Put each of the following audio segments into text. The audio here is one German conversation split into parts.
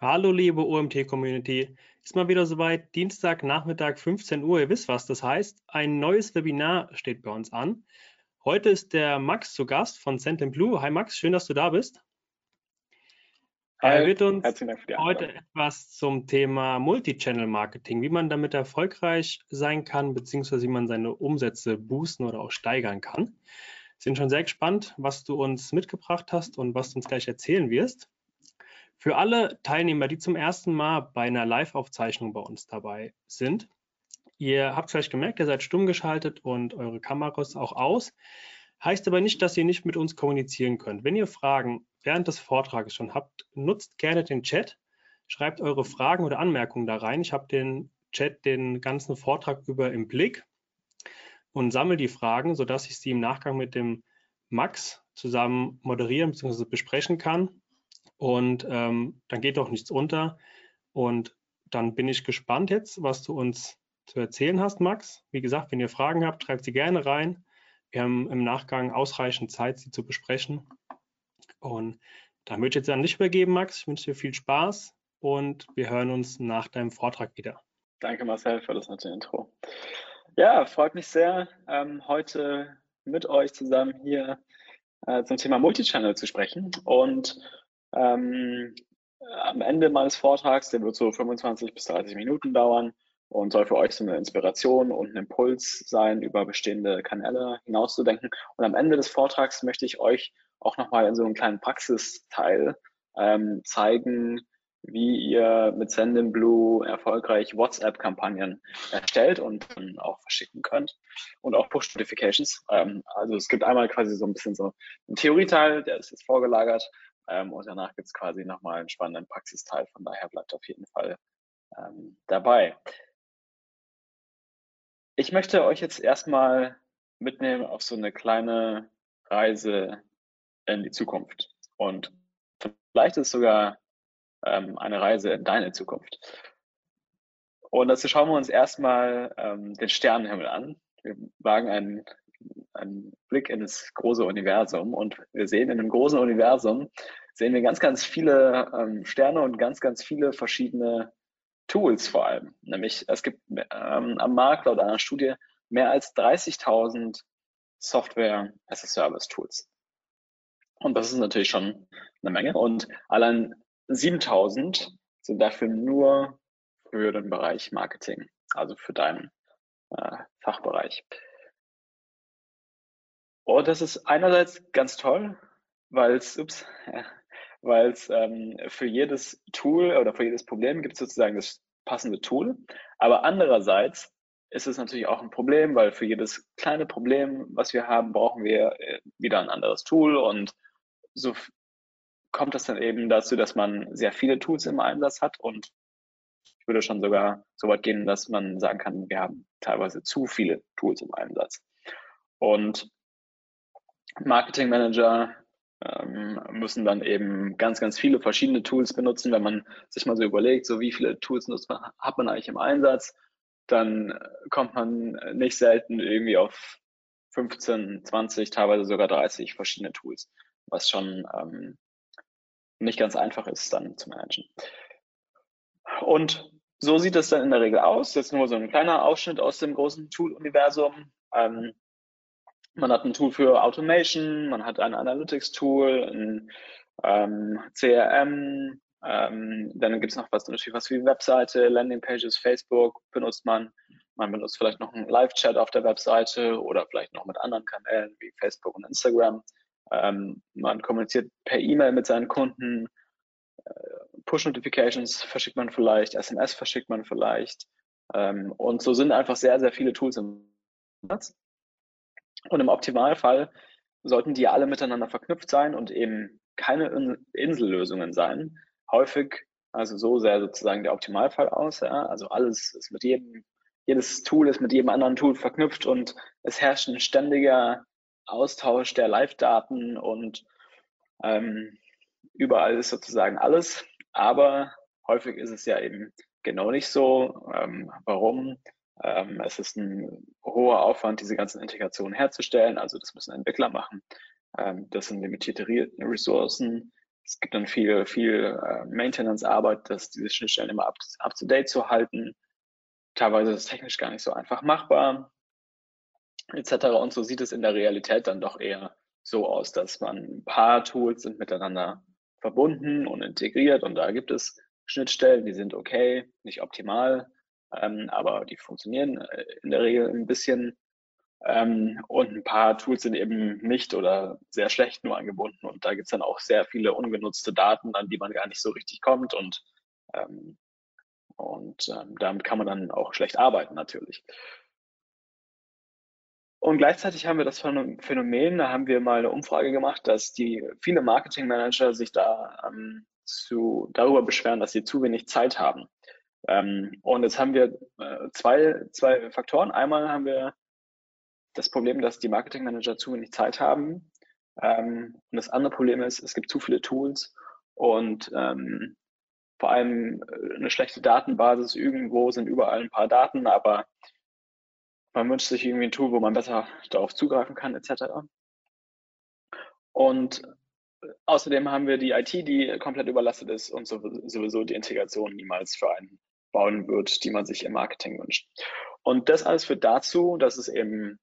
Hallo liebe OMT-Community, ist mal wieder soweit, Dienstag, Nachmittag, 15 Uhr, ihr wisst was das heißt, ein neues Webinar steht bei uns an. Heute ist der Max zu Gast von Blue. Hi Max, schön, dass du da bist. Hi, er wird uns heute etwas zum Thema Multi-Channel-Marketing, wie man damit erfolgreich sein kann, beziehungsweise wie man seine Umsätze boosten oder auch steigern kann. Sind schon sehr gespannt, was du uns mitgebracht hast und was du uns gleich erzählen wirst. Für alle Teilnehmer, die zum ersten Mal bei einer Live-Aufzeichnung bei uns dabei sind, ihr habt vielleicht gemerkt, ihr seid stumm geschaltet und eure Kamera ist auch aus. Heißt aber nicht, dass ihr nicht mit uns kommunizieren könnt. Wenn ihr Fragen während des Vortrages schon habt, nutzt gerne den Chat, schreibt eure Fragen oder Anmerkungen da rein. Ich habe den Chat den ganzen Vortrag über im Blick und sammle die Fragen, sodass ich sie im Nachgang mit dem Max zusammen moderieren bzw. besprechen kann. Und ähm, dann geht doch nichts unter. Und dann bin ich gespannt jetzt, was du uns zu erzählen hast, Max. Wie gesagt, wenn ihr Fragen habt, schreibt sie gerne rein. Wir haben im Nachgang ausreichend Zeit, sie zu besprechen. Und dann würde ich jetzt an dich übergeben, Max. Ich wünsche dir viel Spaß und wir hören uns nach deinem Vortrag wieder. Danke, Marcel, für das nette Intro. Ja, freut mich sehr, ähm, heute mit euch zusammen hier äh, zum Thema Multichannel zu sprechen. Und ähm, am Ende meines Vortrags, der wird so 25 bis 30 Minuten dauern und soll für euch so eine Inspiration und ein Impuls sein, über bestehende Kanäle hinauszudenken. Und am Ende des Vortrags möchte ich euch auch nochmal in so einem kleinen Praxisteil ähm, zeigen, wie ihr mit Sendinblue erfolgreich WhatsApp-Kampagnen erstellt und dann auch verschicken könnt und auch Push-Notifications. Ähm, also es gibt einmal quasi so ein bisschen so einen Theorieteil, der ist jetzt vorgelagert ähm, und danach gibt es quasi nochmal einen spannenden Praxisteil. Von daher bleibt auf jeden Fall ähm, dabei. Ich möchte euch jetzt erstmal mitnehmen auf so eine kleine Reise in die Zukunft. Und vielleicht ist es sogar ähm, eine Reise in deine Zukunft. Und dazu schauen wir uns erstmal ähm, den Sternenhimmel an. Wir wagen einen, einen Blick in das große Universum und wir sehen in dem großen Universum sehen wir ganz, ganz viele ähm, Sterne und ganz, ganz viele verschiedene Tools vor allem. Nämlich es gibt ähm, am Markt laut einer Studie mehr als 30.000 Software as a Service Tools. Und das ist natürlich schon eine Menge. Und allein 7000 sind dafür nur für den Bereich Marketing, also für deinen äh, Fachbereich. Und das ist einerseits ganz toll, weil es, ups, weil es ähm, für jedes Tool oder für jedes Problem gibt es sozusagen das passende Tool. Aber andererseits ist es natürlich auch ein Problem, weil für jedes kleine Problem, was wir haben, brauchen wir äh, wieder ein anderes Tool und so kommt es dann eben dazu, dass man sehr viele Tools im Einsatz hat und ich würde schon sogar so weit gehen, dass man sagen kann, wir haben teilweise zu viele Tools im Einsatz. Und Marketing Manager ähm, müssen dann eben ganz, ganz viele verschiedene Tools benutzen. Wenn man sich mal so überlegt, so wie viele Tools nutzt man, hat man eigentlich im Einsatz, dann kommt man nicht selten irgendwie auf 15, 20, teilweise sogar 30 verschiedene Tools, was schon ähm, nicht ganz einfach ist dann zu managen. Und so sieht es dann in der Regel aus. Jetzt nur so ein kleiner Ausschnitt aus dem großen Tool-Universum. Ähm, man hat ein Tool für Automation, man hat ein Analytics-Tool, ein ähm, CRM, ähm, dann gibt es noch was natürlich was wie Webseite, Landingpages, Facebook benutzt man. Man benutzt vielleicht noch einen Live-Chat auf der Webseite oder vielleicht noch mit anderen Kanälen wie Facebook und Instagram. Ähm, man kommuniziert per E-Mail mit seinen Kunden. Äh, Push-Notifications verschickt man vielleicht, SMS verschickt man vielleicht. Ähm, und so sind einfach sehr, sehr viele Tools im Netz. Und im Optimalfall sollten die alle miteinander verknüpft sein und eben keine Insellösungen sein. Häufig, also so sähe sozusagen der Optimalfall aus. Ja? Also alles ist mit jedem, jedes Tool ist mit jedem anderen Tool verknüpft und es herrscht ein ständiger Austausch der Live-Daten und ähm, überall ist sozusagen alles. Aber häufig ist es ja eben genau nicht so. Ähm, warum? Ähm, es ist ein hoher Aufwand, diese ganzen Integrationen herzustellen. Also das müssen Entwickler machen. Ähm, das sind limitierte Ressourcen. es gibt dann viel, viel äh, Maintenance-Arbeit, diese Schnittstellen immer up, up to date zu halten. Teilweise ist es technisch gar nicht so einfach machbar, etc. Und so sieht es in der Realität dann doch eher so aus, dass man ein paar Tools sind miteinander verbunden und integriert und da gibt es Schnittstellen, die sind okay, nicht optimal, ähm, aber die funktionieren äh, in der Regel ein bisschen. Ähm, und ein paar Tools sind eben nicht oder sehr schlecht nur angebunden. Und da gibt es dann auch sehr viele ungenutzte Daten, an die man gar nicht so richtig kommt. Und, ähm, und ähm, damit kann man dann auch schlecht arbeiten natürlich. Und gleichzeitig haben wir das Phänomen, da haben wir mal eine Umfrage gemacht, dass die viele Marketingmanager sich da ähm, zu, darüber beschweren, dass sie zu wenig Zeit haben. Ähm, und jetzt haben wir äh, zwei, zwei Faktoren. Einmal haben wir das Problem, dass die Marketingmanager zu wenig Zeit haben. Ähm, und das andere Problem ist, es gibt zu viele Tools und ähm, vor allem äh, eine schlechte Datenbasis. Irgendwo sind überall ein paar Daten, aber man wünscht sich irgendwie ein Tool, wo man besser darauf zugreifen kann, etc. Und außerdem haben wir die IT, die komplett überlastet ist und sowieso die Integration niemals für einen bauen wird, die man sich im Marketing wünscht. Und das alles führt dazu, dass es eben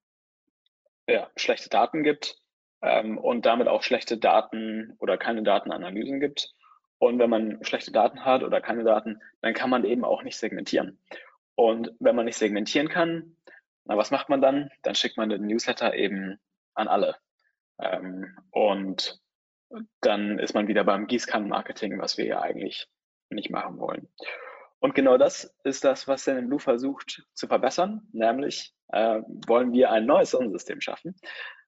ja, schlechte Daten gibt ähm, und damit auch schlechte Daten oder keine Datenanalysen gibt. Und wenn man schlechte Daten hat oder keine Daten, dann kann man eben auch nicht segmentieren. Und wenn man nicht segmentieren kann, na, was macht man dann? Dann schickt man den Newsletter eben an alle. Ähm, und dann ist man wieder beim Gießkannenmarketing, was wir ja eigentlich nicht machen wollen. Und genau das ist das, was Send Blue versucht zu verbessern, nämlich äh, wollen wir ein neues Sonnensystem schaffen,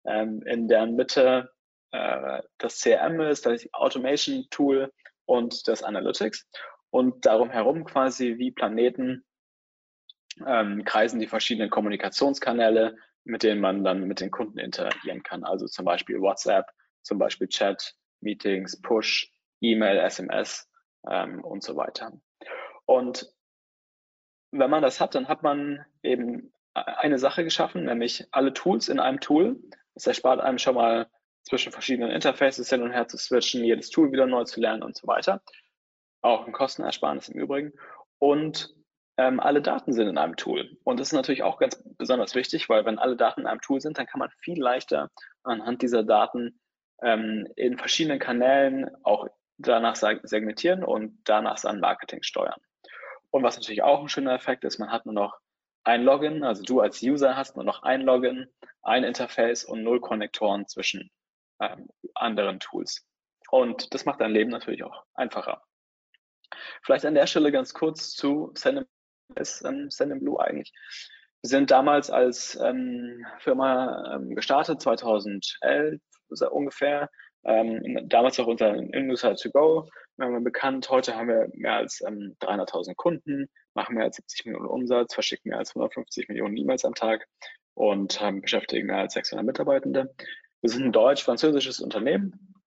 ähm, in deren Mitte äh, das CRM ist, das Automation Tool und das Analytics und darum herum quasi wie Planeten ähm, kreisen die verschiedenen Kommunikationskanäle, mit denen man dann mit den Kunden interagieren kann. Also zum Beispiel WhatsApp, zum Beispiel Chat, Meetings, Push, E-Mail, SMS ähm, und so weiter. Und wenn man das hat, dann hat man eben eine Sache geschaffen, nämlich alle Tools in einem Tool. Das erspart einem schon mal zwischen verschiedenen Interfaces hin und her zu switchen, jedes Tool wieder neu zu lernen und so weiter. Auch ein Kostenersparnis im Übrigen. Und ähm, alle Daten sind in einem Tool. Und das ist natürlich auch ganz besonders wichtig, weil wenn alle Daten in einem Tool sind, dann kann man viel leichter anhand dieser Daten ähm, in verschiedenen Kanälen auch danach segmentieren und danach sein Marketing steuern. Und was natürlich auch ein schöner Effekt ist, man hat nur noch ein Login, also du als User hast nur noch ein Login, ein Interface und null Konnektoren zwischen ähm, anderen Tools. Und das macht dein Leben natürlich auch einfacher. Vielleicht an der Stelle ganz kurz zu Send ist ähm, eigentlich. Wir sind damals als ähm, Firma ähm, gestartet, 2011 ungefähr. Ähm, damals auch unter Newsletter to go. Wir haben bekannt, heute haben wir mehr als ähm, 300.000 Kunden, machen mehr als 70 Millionen Umsatz, verschicken mehr als 150 Millionen E-Mails am Tag und ähm, beschäftigen mehr als 600 Mitarbeitende. Wir sind ein deutsch-französisches Unternehmen,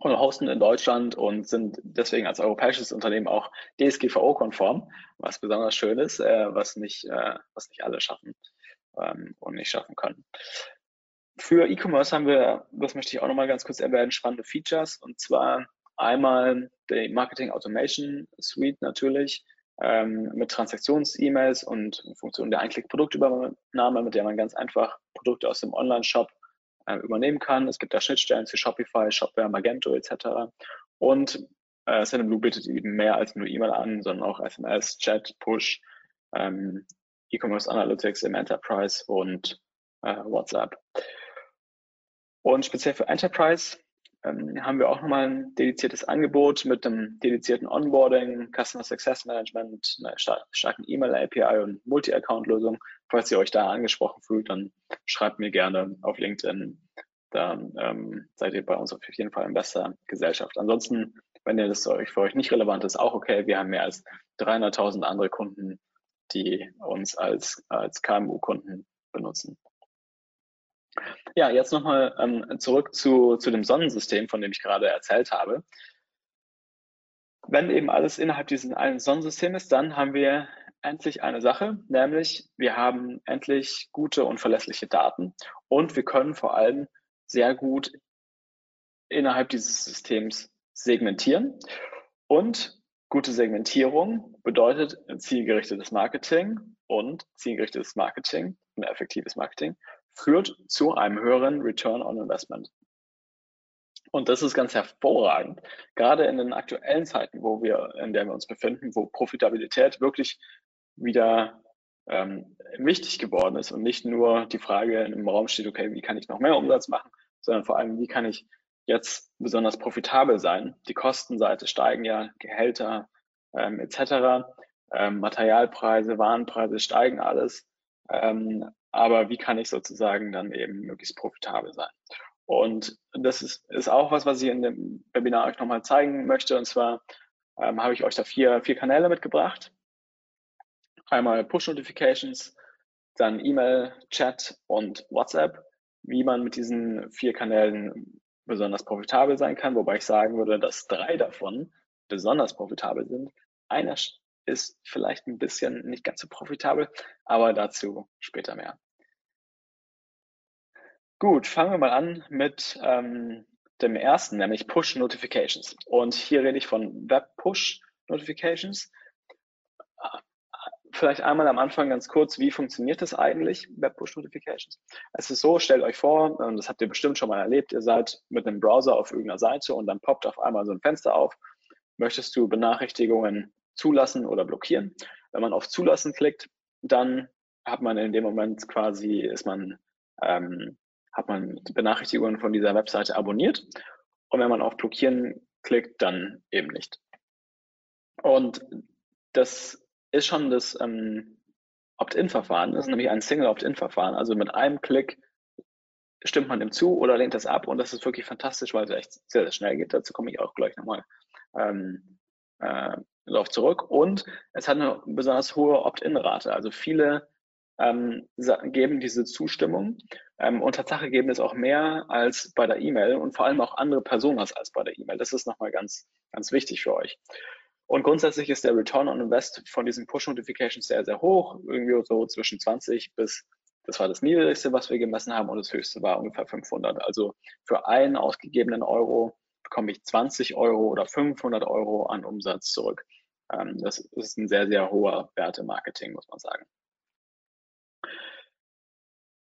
und hosten in Deutschland und sind deswegen als europäisches Unternehmen auch DSGVO-konform, was besonders schön ist, äh, was, nicht, äh, was nicht alle schaffen ähm, und nicht schaffen können. Für E-Commerce haben wir, das möchte ich auch nochmal ganz kurz erwähnen, spannende Features und zwar einmal die Marketing Automation Suite natürlich ähm, mit Transaktions-E-Mails und Funktionen der Einklick-Produktübernahme, mit der man ganz einfach Produkte aus dem Online-Shop äh, übernehmen kann. Es gibt da Schnittstellen zu Shopify, Shopware, Magento etc. Und äh, Sendinblue bietet eben mehr als nur E-Mail an, sondern auch SMS, Chat, Push, ähm, E-Commerce Analytics im Enterprise und äh, WhatsApp. Und speziell für Enterprise ähm, haben wir auch nochmal ein dediziertes Angebot mit einem dedizierten Onboarding, Customer Success Management, einer starken E-Mail-API und Multi-Account-Lösung. Falls ihr euch da angesprochen fühlt, dann schreibt mir gerne auf LinkedIn. Da ähm, seid ihr bei uns auf jeden Fall in bester Gesellschaft. Ansonsten, wenn ihr das für euch nicht relevant ist, auch okay. Wir haben mehr als 300.000 andere Kunden, die uns als, als KMU-Kunden benutzen. Ja, jetzt nochmal ähm, zurück zu, zu dem Sonnensystem, von dem ich gerade erzählt habe. Wenn eben alles innerhalb dieses einen Sonnensystems ist, dann haben wir endlich eine Sache, nämlich wir haben endlich gute und verlässliche Daten und wir können vor allem sehr gut innerhalb dieses Systems segmentieren. Und gute Segmentierung bedeutet zielgerichtetes Marketing und zielgerichtetes Marketing und effektives Marketing führt zu einem höheren Return on Investment. Und das ist ganz hervorragend, gerade in den aktuellen Zeiten, wo wir, in der wir uns befinden, wo Profitabilität wirklich wieder ähm, wichtig geworden ist und nicht nur die Frage im Raum steht, okay, wie kann ich noch mehr Umsatz machen, sondern vor allem, wie kann ich jetzt besonders profitabel sein. Die Kostenseite steigen ja, Gehälter ähm, etc., ähm, Materialpreise, Warenpreise steigen alles. Ähm, aber wie kann ich sozusagen dann eben möglichst profitabel sein? Und das ist, ist auch was, was ich in dem Webinar euch nochmal zeigen möchte. Und zwar ähm, habe ich euch da vier, vier Kanäle mitgebracht. Einmal Push-Notifications, dann E-Mail, Chat und WhatsApp, wie man mit diesen vier Kanälen besonders profitabel sein kann, wobei ich sagen würde, dass drei davon besonders profitabel sind. Einer ist vielleicht ein bisschen nicht ganz so profitabel, aber dazu später mehr. Gut, fangen wir mal an mit ähm, dem ersten, nämlich Push Notifications. Und hier rede ich von Web Push Notifications. Vielleicht einmal am Anfang ganz kurz, wie funktioniert das eigentlich, Web Push Notifications? Es ist so, stellt euch vor, und das habt ihr bestimmt schon mal erlebt, ihr seid mit einem Browser auf irgendeiner Seite und dann poppt auf einmal so ein Fenster auf. Möchtest du Benachrichtigungen zulassen oder blockieren? Wenn man auf Zulassen klickt, dann hat man in dem Moment quasi, ist man ähm, hat man Benachrichtigungen von dieser Webseite abonniert. Und wenn man auf Blockieren klickt, dann eben nicht. Und das ist schon das ähm, Opt-in-Verfahren. Das ist nämlich ein Single-Opt-in-Verfahren. Also mit einem Klick stimmt man dem zu oder lehnt das ab. Und das ist wirklich fantastisch, weil es echt sehr, sehr schnell geht. Dazu komme ich auch gleich nochmal ähm, äh, darauf zurück. Und es hat eine besonders hohe Opt-in-Rate. Also viele ähm, geben diese Zustimmung ähm, und Tatsache geben es auch mehr als bei der E-Mail und vor allem auch andere Personas als bei der E-Mail. Das ist nochmal ganz, ganz wichtig für euch. Und grundsätzlich ist der Return on Invest von diesen Push-Notifications sehr, sehr hoch, irgendwie so zwischen 20 bis, das war das niedrigste, was wir gemessen haben, und das höchste war ungefähr 500. Also für einen ausgegebenen Euro bekomme ich 20 Euro oder 500 Euro an Umsatz zurück. Ähm, das ist ein sehr, sehr hoher Wert im Marketing, muss man sagen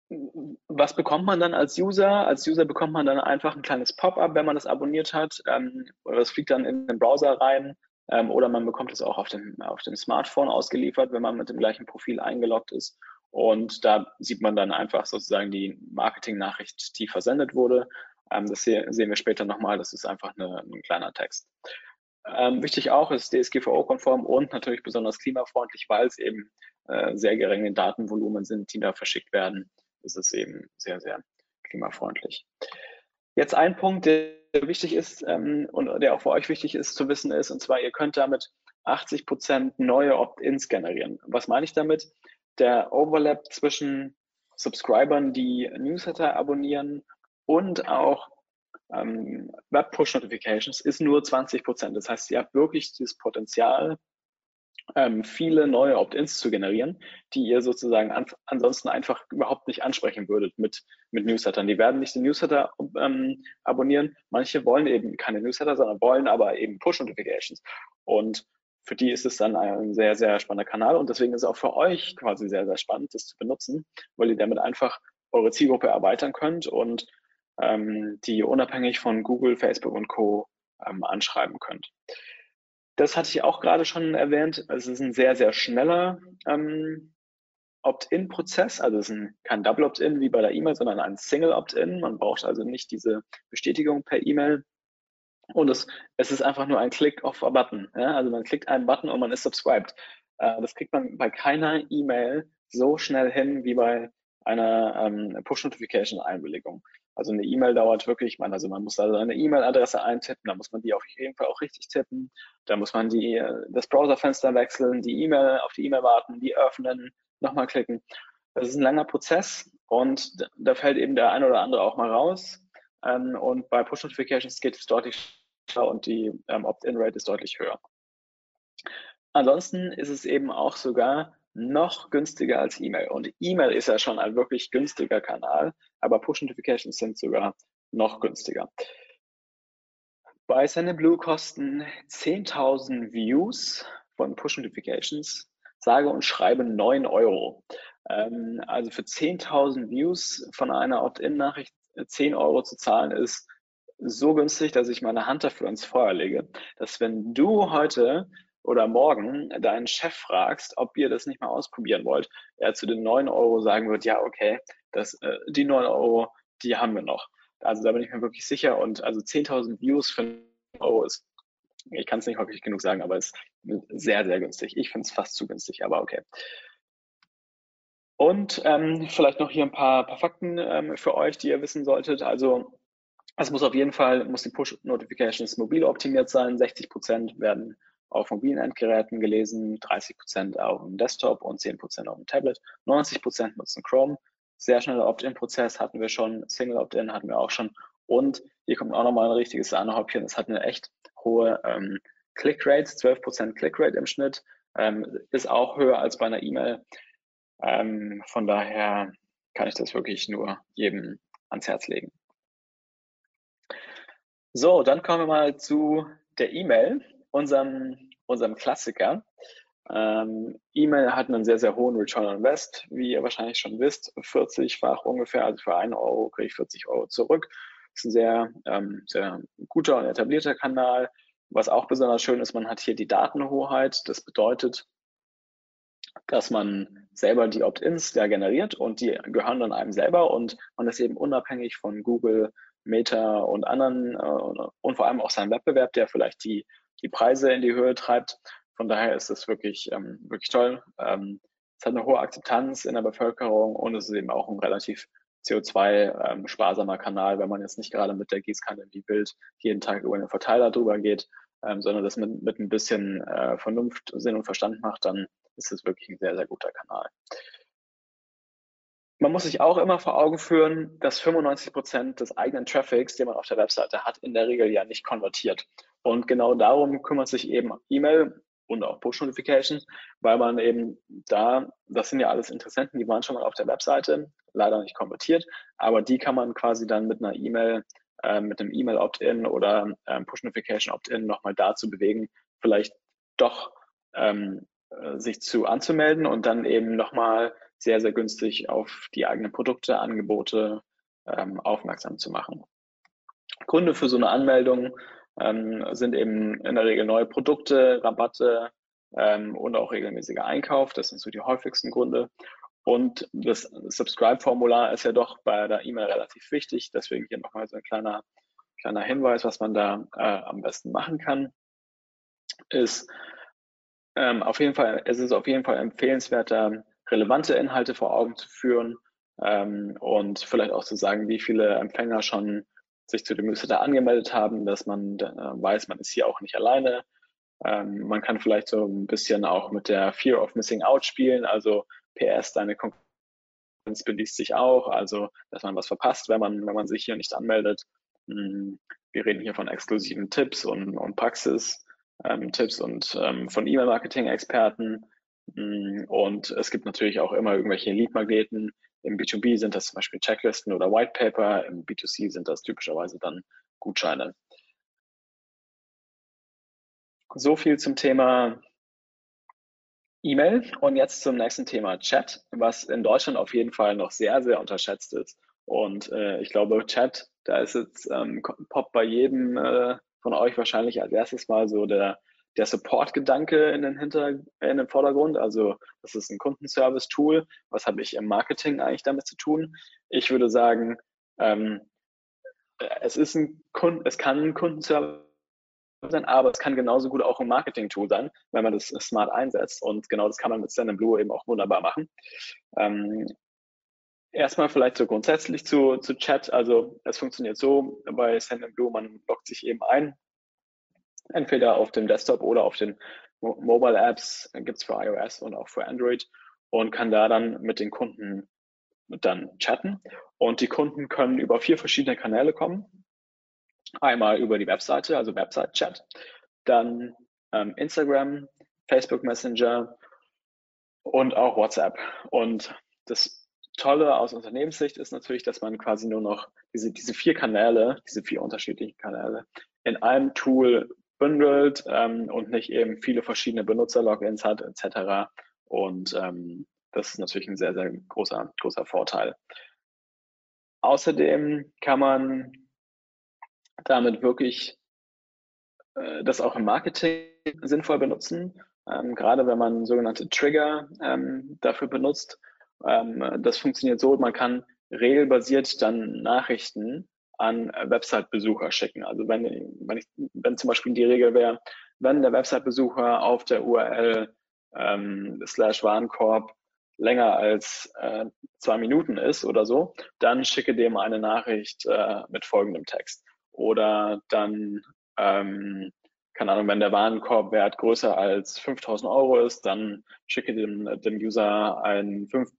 was bekommt man dann als User? Als User bekommt man dann einfach ein kleines Pop-up, wenn man das abonniert hat, ähm, oder das fliegt dann in den Browser rein, ähm, oder man bekommt es auch auf dem, auf dem Smartphone ausgeliefert, wenn man mit dem gleichen Profil eingeloggt ist. Und da sieht man dann einfach sozusagen die Marketing-Nachricht, die versendet wurde. Ähm, das sehen wir später nochmal. Das ist einfach eine, ein kleiner Text. Ähm, wichtig auch ist DSGVO-konform und natürlich besonders klimafreundlich, weil es eben äh, sehr geringe Datenvolumen sind, die da verschickt werden ist es eben sehr, sehr klimafreundlich. Jetzt ein Punkt, der wichtig ist ähm, und der auch für euch wichtig ist zu wissen ist, und zwar ihr könnt damit 80 Prozent neue Opt-ins generieren. Was meine ich damit? Der Overlap zwischen Subscribern, die Newsletter abonnieren und auch ähm, Web-Push-Notifications ist nur 20 Prozent. Das heißt, ihr habt wirklich das Potenzial, ähm, viele neue Opt-ins zu generieren, die ihr sozusagen an, ansonsten einfach überhaupt nicht ansprechen würdet mit, mit Newslettern. Die werden nicht den Newsletter ähm, abonnieren. Manche wollen eben keine Newsletter, sondern wollen aber eben Push-Notifications. Und für die ist es dann ein sehr, sehr spannender Kanal und deswegen ist es auch für euch quasi sehr, sehr spannend, das zu benutzen, weil ihr damit einfach eure Zielgruppe erweitern könnt und ähm, die unabhängig von Google, Facebook und Co. Ähm, anschreiben könnt. Das hatte ich auch gerade schon erwähnt. Es ist ein sehr, sehr schneller ähm, Opt-in-Prozess. Also es ist ein, kein Double Opt-in wie bei der E-Mail, sondern ein Single Opt-in. Man braucht also nicht diese Bestätigung per E-Mail. Und es, es ist einfach nur ein Klick auf a Button. Ja? Also man klickt einen Button und man ist subscribed. Äh, das kriegt man bei keiner E-Mail so schnell hin wie bei einer ähm, Push-Notification-Einwilligung. Also eine E-Mail dauert wirklich, man, also man muss also eine E-Mail-Adresse eintippen, da muss man die auf jeden Fall auch richtig tippen, da muss man die, das Browserfenster wechseln, die E-Mail auf die E-Mail warten, die öffnen, nochmal klicken. Das ist ein langer Prozess und da fällt eben der eine oder andere auch mal raus. Ähm, und bei Push-Notifications geht es deutlich schneller und die ähm, Opt-in-Rate ist deutlich höher. Ansonsten ist es eben auch sogar noch günstiger als E-Mail. Und E-Mail ist ja schon ein wirklich günstiger Kanal, aber Push-Notifications sind sogar noch günstiger. Bei Sendinblue kosten 10.000 Views von Push Notifications sage und schreibe 9 Euro. Ähm, also für 10.000 Views von einer Opt-in-Nachricht 10 Euro zu zahlen ist so günstig, dass ich meine Hand dafür ins Feuer lege, dass wenn du heute oder morgen deinen Chef fragst, ob ihr das nicht mal ausprobieren wollt, er zu den 9 Euro sagen wird, ja, okay, das, äh, die 9 Euro, die haben wir noch. Also da bin ich mir wirklich sicher und also 10.000 Views für 9 Euro ist, ich kann es nicht häufig genug sagen, aber es ist sehr, sehr günstig. Ich finde es fast zu günstig, aber okay. Und ähm, vielleicht noch hier ein paar, paar Fakten ähm, für euch, die ihr wissen solltet. Also es muss auf jeden Fall, muss die Push-Notifications mobil optimiert sein. 60 Prozent werden auf mobilen Endgeräten gelesen, 30 Prozent auf dem Desktop und 10 Prozent auf dem Tablet. 90 Prozent nutzen Chrome. Sehr schneller Opt-in-Prozess hatten wir schon, Single Opt-in hatten wir auch schon. Und hier kommt auch nochmal ein richtiges Sahnehäubchen. Es hat eine echt hohe ähm, Click-Rate, 12 Prozent Click-Rate im Schnitt. Ähm, ist auch höher als bei einer E-Mail. Ähm, von daher kann ich das wirklich nur jedem ans Herz legen. So, dann kommen wir mal zu der E-Mail, unserem, unserem Klassiker. Ähm, E-Mail hat einen sehr, sehr hohen Return on Invest, wie ihr wahrscheinlich schon wisst, 40-fach ungefähr, also für einen Euro kriege ich 40 Euro zurück. Ist ein sehr, ähm, sehr guter und etablierter Kanal. Was auch besonders schön ist, man hat hier die Datenhoheit. Das bedeutet, dass man selber die Opt-ins ja generiert und die gehören dann einem selber und man ist eben unabhängig von Google, Meta und anderen äh, und vor allem auch seinem Wettbewerb, der vielleicht die, die Preise in die Höhe treibt. Von daher ist es wirklich, ähm, wirklich toll. Ähm, es hat eine hohe Akzeptanz in der Bevölkerung und es ist eben auch ein relativ CO2-sparsamer ähm, Kanal, wenn man jetzt nicht gerade mit der Gießkanne wie wild jeden Tag über den Verteiler drüber geht, ähm, sondern das mit, mit ein bisschen äh, Vernunft, Sinn und Verstand macht, dann ist es wirklich ein sehr, sehr guter Kanal. Man muss sich auch immer vor Augen führen, dass 95 Prozent des eigenen Traffics, den man auf der Webseite hat, in der Regel ja nicht konvertiert. Und genau darum kümmert sich eben E-Mail und auch Push-Notifications, weil man eben da, das sind ja alles Interessenten, die waren schon mal auf der Webseite, leider nicht konvertiert, aber die kann man quasi dann mit einer E-Mail, äh, mit einem E-Mail-Opt-in oder ähm, Push-Notification-Opt-in nochmal dazu bewegen, vielleicht doch ähm, äh, sich zu anzumelden und dann eben nochmal sehr, sehr günstig auf die eigenen Produkte, Angebote ähm, aufmerksam zu machen. Gründe für so eine Anmeldung ähm, sind eben in der Regel neue Produkte, Rabatte ähm, und auch regelmäßiger Einkauf. Das sind so die häufigsten Gründe. Und das Subscribe-Formular ist ja doch bei der E-Mail relativ wichtig. Deswegen hier nochmal so ein kleiner, kleiner Hinweis, was man da äh, am besten machen kann, ist ähm, auf jeden Fall, es ist auf jeden Fall empfehlenswerter, relevante Inhalte vor Augen zu führen ähm, und vielleicht auch zu sagen, wie viele Empfänger schon sich zu dem Newsletter angemeldet haben, dass man äh, weiß, man ist hier auch nicht alleine. Ähm, man kann vielleicht so ein bisschen auch mit der Fear of Missing Out spielen, also PS, deine Konkurrenz beliest sich auch, also dass man was verpasst, wenn man, wenn man sich hier nicht anmeldet. Hm, wir reden hier von exklusiven Tipps und, und Praxis. Ähm, und ähm, von E-Mail-Marketing-Experten, und es gibt natürlich auch immer irgendwelche Lead-Magneten. Im B2B sind das zum Beispiel Checklisten oder White Paper. Im B2C sind das typischerweise dann Gutscheine. So viel zum Thema E-Mail und jetzt zum nächsten Thema Chat, was in Deutschland auf jeden Fall noch sehr, sehr unterschätzt ist. Und äh, ich glaube, Chat, da ist jetzt ähm, poppt bei jedem äh, von euch wahrscheinlich als erstes mal so der der Support-Gedanke in den, Hinter in den Vordergrund. Also das ist ein Kundenservice-Tool. Was habe ich im Marketing eigentlich damit zu tun? Ich würde sagen, ähm, es ist ein Kunden, es kann ein Kundenservice sein, aber es kann genauso gut auch ein Marketing-Tool sein, wenn man das smart einsetzt. Und genau das kann man mit Stand Blue eben auch wunderbar machen. Ähm, erstmal vielleicht so grundsätzlich zu, zu Chat. Also es funktioniert so bei Stand Blue, man loggt sich eben ein, entweder auf dem Desktop oder auf den Mobile Apps, gibt es für iOS und auch für Android und kann da dann mit den Kunden dann chatten. Und die Kunden können über vier verschiedene Kanäle kommen. Einmal über die Webseite, also Website-Chat, dann ähm, Instagram, Facebook Messenger und auch WhatsApp. Und das Tolle aus Unternehmenssicht ist natürlich, dass man quasi nur noch diese, diese vier Kanäle, diese vier unterschiedlichen Kanäle in einem Tool bündelt ähm, und nicht eben viele verschiedene Benutzer-Logins hat etc. Und ähm, das ist natürlich ein sehr, sehr großer, großer Vorteil. Außerdem kann man damit wirklich äh, das auch im Marketing sinnvoll benutzen, ähm, gerade wenn man sogenannte Trigger ähm, dafür benutzt. Ähm, das funktioniert so, man kann regelbasiert dann Nachrichten an Website-Besucher schicken. Also wenn, wenn, ich, wenn zum Beispiel die Regel wäre, wenn der Website-Besucher auf der URL ähm, slash Warenkorb länger als äh, zwei Minuten ist oder so, dann schicke dem eine Nachricht äh, mit folgendem Text. Oder dann, ähm, keine Ahnung, wenn der Warenkorbwert größer als 5000 Euro ist, dann schicke dem, dem User einen 5%,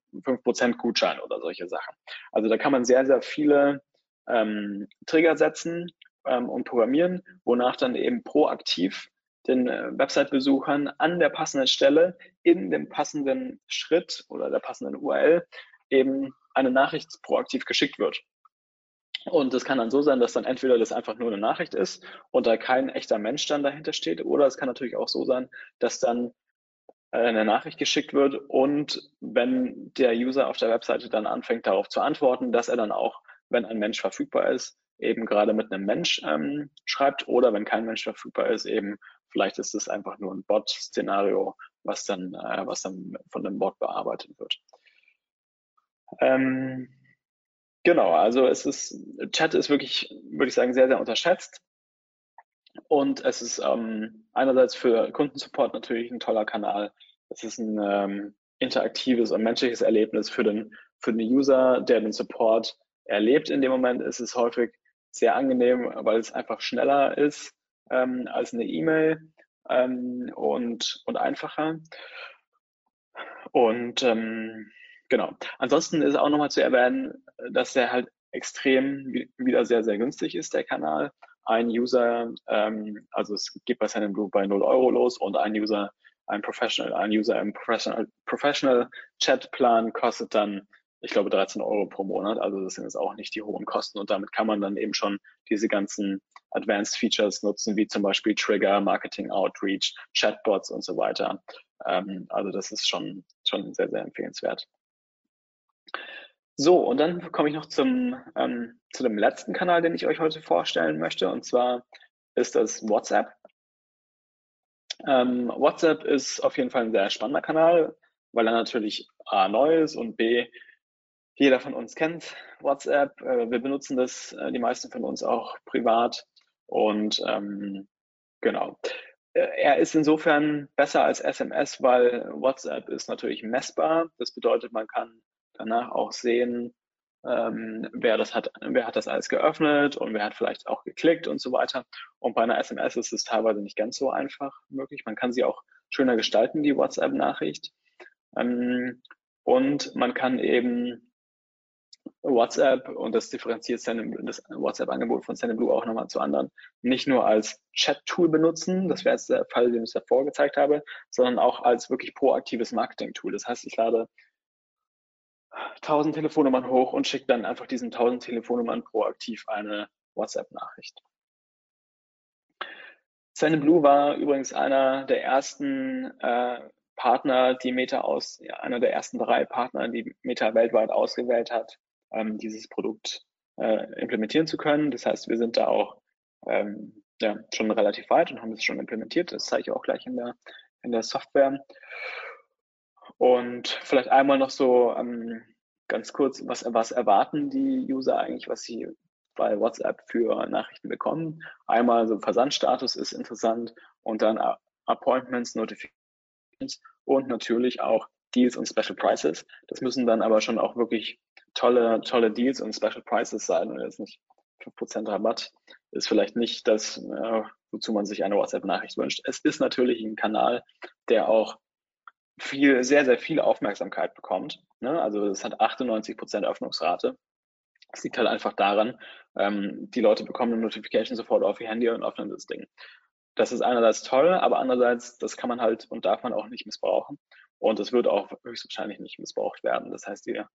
5 Gutschein oder solche Sachen. Also da kann man sehr, sehr viele ähm, Trigger setzen ähm, und programmieren, wonach dann eben proaktiv den äh, Website-Besuchern an der passenden Stelle in dem passenden Schritt oder der passenden URL eben eine Nachricht proaktiv geschickt wird. Und es kann dann so sein, dass dann entweder das einfach nur eine Nachricht ist und da kein echter Mensch dann dahinter steht, oder es kann natürlich auch so sein, dass dann äh, eine Nachricht geschickt wird und wenn der User auf der Webseite dann anfängt darauf zu antworten, dass er dann auch, wenn ein Mensch verfügbar ist, eben gerade mit einem Mensch ähm, schreibt oder wenn kein Mensch verfügbar ist, eben Vielleicht ist es einfach nur ein Bot-Szenario, was dann, äh, was dann von dem Bot bearbeitet wird. Ähm, genau, also es ist, Chat ist wirklich, würde ich sagen, sehr, sehr unterschätzt. Und es ist ähm, einerseits für Kundensupport natürlich ein toller Kanal. Es ist ein ähm, interaktives und menschliches Erlebnis für den, für den User, der den Support erlebt. In dem Moment ist es häufig sehr angenehm, weil es einfach schneller ist ähm, als eine E-Mail ähm, und, und einfacher. Und ähm, genau. Ansonsten ist auch nochmal zu erwähnen, dass der halt extrem wieder sehr, sehr günstig ist, der Kanal. Ein User, ähm, also es geht bei seinem Blue bei 0 Euro los und ein User, ein Professional, ein User im Professional, Professional Chat Plan kostet dann ich glaube, 13 Euro pro Monat. Also das sind jetzt auch nicht die hohen Kosten und damit kann man dann eben schon diese ganzen Advanced Features nutzen, wie zum Beispiel Trigger, Marketing Outreach, Chatbots und so weiter. Ähm, also das ist schon, schon sehr, sehr empfehlenswert. So, und dann komme ich noch zum, ähm, zu dem letzten Kanal, den ich euch heute vorstellen möchte, und zwar ist das WhatsApp. Ähm, WhatsApp ist auf jeden Fall ein sehr spannender Kanal, weil er natürlich A neu ist und B jeder von uns kennt WhatsApp. Äh, wir benutzen das, äh, die meisten von uns auch privat. Und ähm, genau. Äh, er ist insofern besser als SMS, weil WhatsApp ist natürlich messbar. Das bedeutet, man kann danach auch sehen, ähm, wer das hat, wer hat das alles geöffnet und wer hat vielleicht auch geklickt und so weiter. Und bei einer SMS ist es teilweise nicht ganz so einfach möglich. Man kann sie auch schöner gestalten, die WhatsApp-Nachricht. Ähm, und man kann eben WhatsApp und das differenziert das WhatsApp-Angebot von Sendinblue auch nochmal zu anderen, nicht nur als Chat-Tool benutzen, das wäre jetzt der Fall, den ich davor gezeigt habe, sondern auch als wirklich proaktives Marketing-Tool. Das heißt, ich lade 1000 Telefonnummern hoch und schicke dann einfach diesen 1000 Telefonnummern proaktiv eine WhatsApp-Nachricht. Sendinblue war übrigens einer der ersten äh, Partner, die Meta aus, ja, einer der ersten drei Partner, die Meta weltweit ausgewählt hat, ähm, dieses Produkt äh, implementieren zu können. Das heißt, wir sind da auch ähm, ja, schon relativ weit und haben es schon implementiert. Das zeige ich auch gleich in der, in der Software. Und vielleicht einmal noch so ähm, ganz kurz, was, was erwarten die User eigentlich, was sie bei WhatsApp für Nachrichten bekommen. Einmal so Versandstatus ist interessant und dann Appointments, Notifications und natürlich auch Deals und Special Prices. Das müssen dann aber schon auch wirklich tolle, tolle Deals und Special Prices sein und jetzt nicht 5% Rabatt ist vielleicht nicht das, wozu man sich eine WhatsApp-Nachricht wünscht. Es ist natürlich ein Kanal, der auch viel, sehr, sehr viel Aufmerksamkeit bekommt. Ne? Also es hat 98% Öffnungsrate. Es liegt halt einfach daran, ähm, die Leute bekommen eine Notification sofort auf ihr Handy und öffnen das Ding. Das ist einerseits toll, aber andererseits, das kann man halt und darf man auch nicht missbrauchen. Und es wird auch höchstwahrscheinlich nicht missbraucht werden. Das heißt, ihr